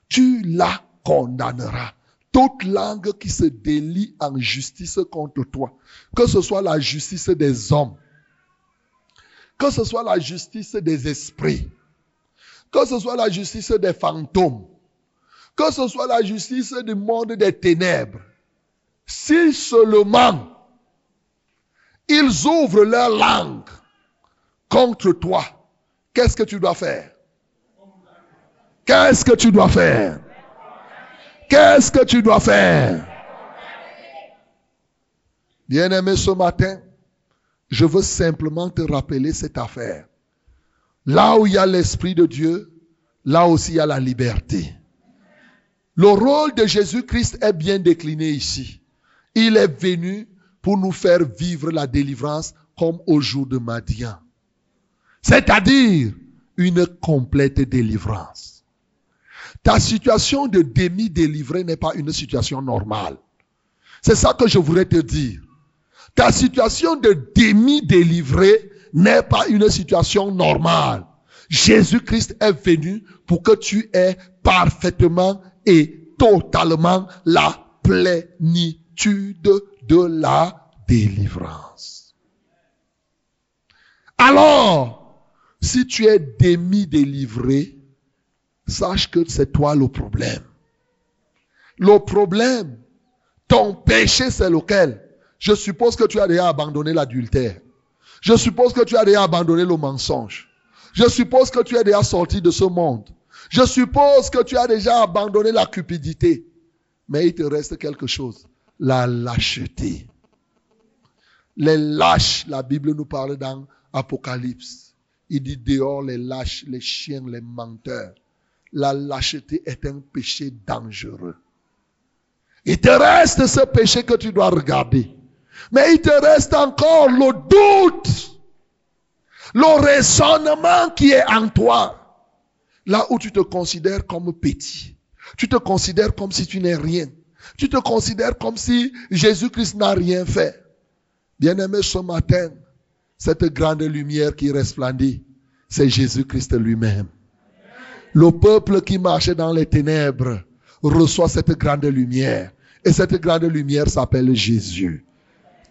Tu la condamneras. Toute langue qui se délie en justice contre toi, que ce soit la justice des hommes, que ce soit la justice des esprits, que ce soit la justice des fantômes, que ce soit la justice du monde des ténèbres, si seulement ils ouvrent leur langue contre toi, qu'est-ce que tu dois faire? Qu'est-ce que tu dois faire? Qu'est-ce que tu dois faire? Bien-aimé, ce matin, je veux simplement te rappeler cette affaire. Là où il y a l'Esprit de Dieu, là aussi il y a la liberté. Le rôle de Jésus-Christ est bien décliné ici. Il est venu pour nous faire vivre la délivrance comme au jour de Madian. C'est-à-dire une complète délivrance. Ta situation de demi-délivré n'est pas une situation normale. C'est ça que je voudrais te dire. Ta situation de demi-délivré n'est pas une situation normale. Jésus-Christ est venu pour que tu aies parfaitement et totalement la plénitude de la délivrance. Alors, si tu es demi-délivré, sache que c'est toi le problème. Le problème, ton péché, c'est lequel? Je suppose que tu as déjà abandonné l'adultère. Je suppose que tu as déjà abandonné le mensonge. Je suppose que tu es déjà sorti de ce monde. Je suppose que tu as déjà abandonné la cupidité. Mais il te reste quelque chose. La lâcheté. Les lâches, la Bible nous parle dans Apocalypse. Il dit dehors les lâches, les chiens, les menteurs. La lâcheté est un péché dangereux. Il te reste ce péché que tu dois regarder. Mais il te reste encore le doute, le raisonnement qui est en toi. Là où tu te considères comme petit. Tu te considères comme si tu n'es rien. Tu te considères comme si Jésus-Christ n'a rien fait. Bien-aimé, ce matin, cette grande lumière qui resplendit, c'est Jésus-Christ lui-même. Le peuple qui marchait dans les ténèbres reçoit cette grande lumière. Et cette grande lumière s'appelle Jésus.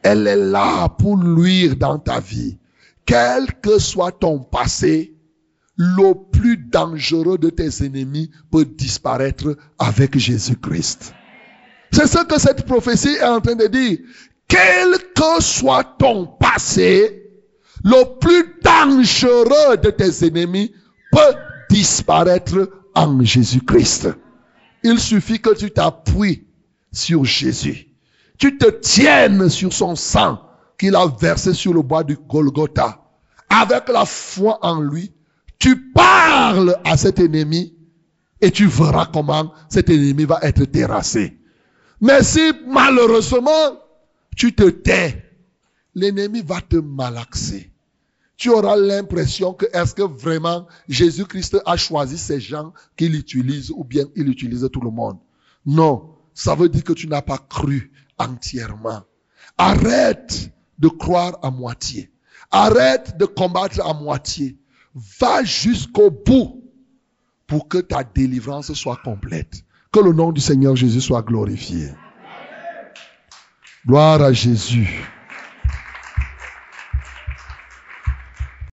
Elle est là pour luire dans ta vie. Quel que soit ton passé, le plus dangereux de tes ennemis peut disparaître avec Jésus-Christ. C'est ce que cette prophétie est en train de dire. Quel que soit ton passé, le plus dangereux de tes ennemis peut disparaître en Jésus-Christ. Il suffit que tu t'appuies sur Jésus. Tu te tiennes sur son sang qu'il a versé sur le bois du Golgotha. Avec la foi en lui, tu parles à cet ennemi et tu verras comment cet ennemi va être terrassé. Mais si malheureusement tu te tais, l'ennemi va te malaxer. Tu auras l'impression que est-ce que vraiment Jésus-Christ a choisi ces gens qu'il utilise ou bien il utilise tout le monde. Non, ça veut dire que tu n'as pas cru entièrement. Arrête de croire à moitié. Arrête de combattre à moitié. Va jusqu'au bout pour que ta délivrance soit complète. Que le nom du Seigneur Jésus soit glorifié. Gloire à Jésus.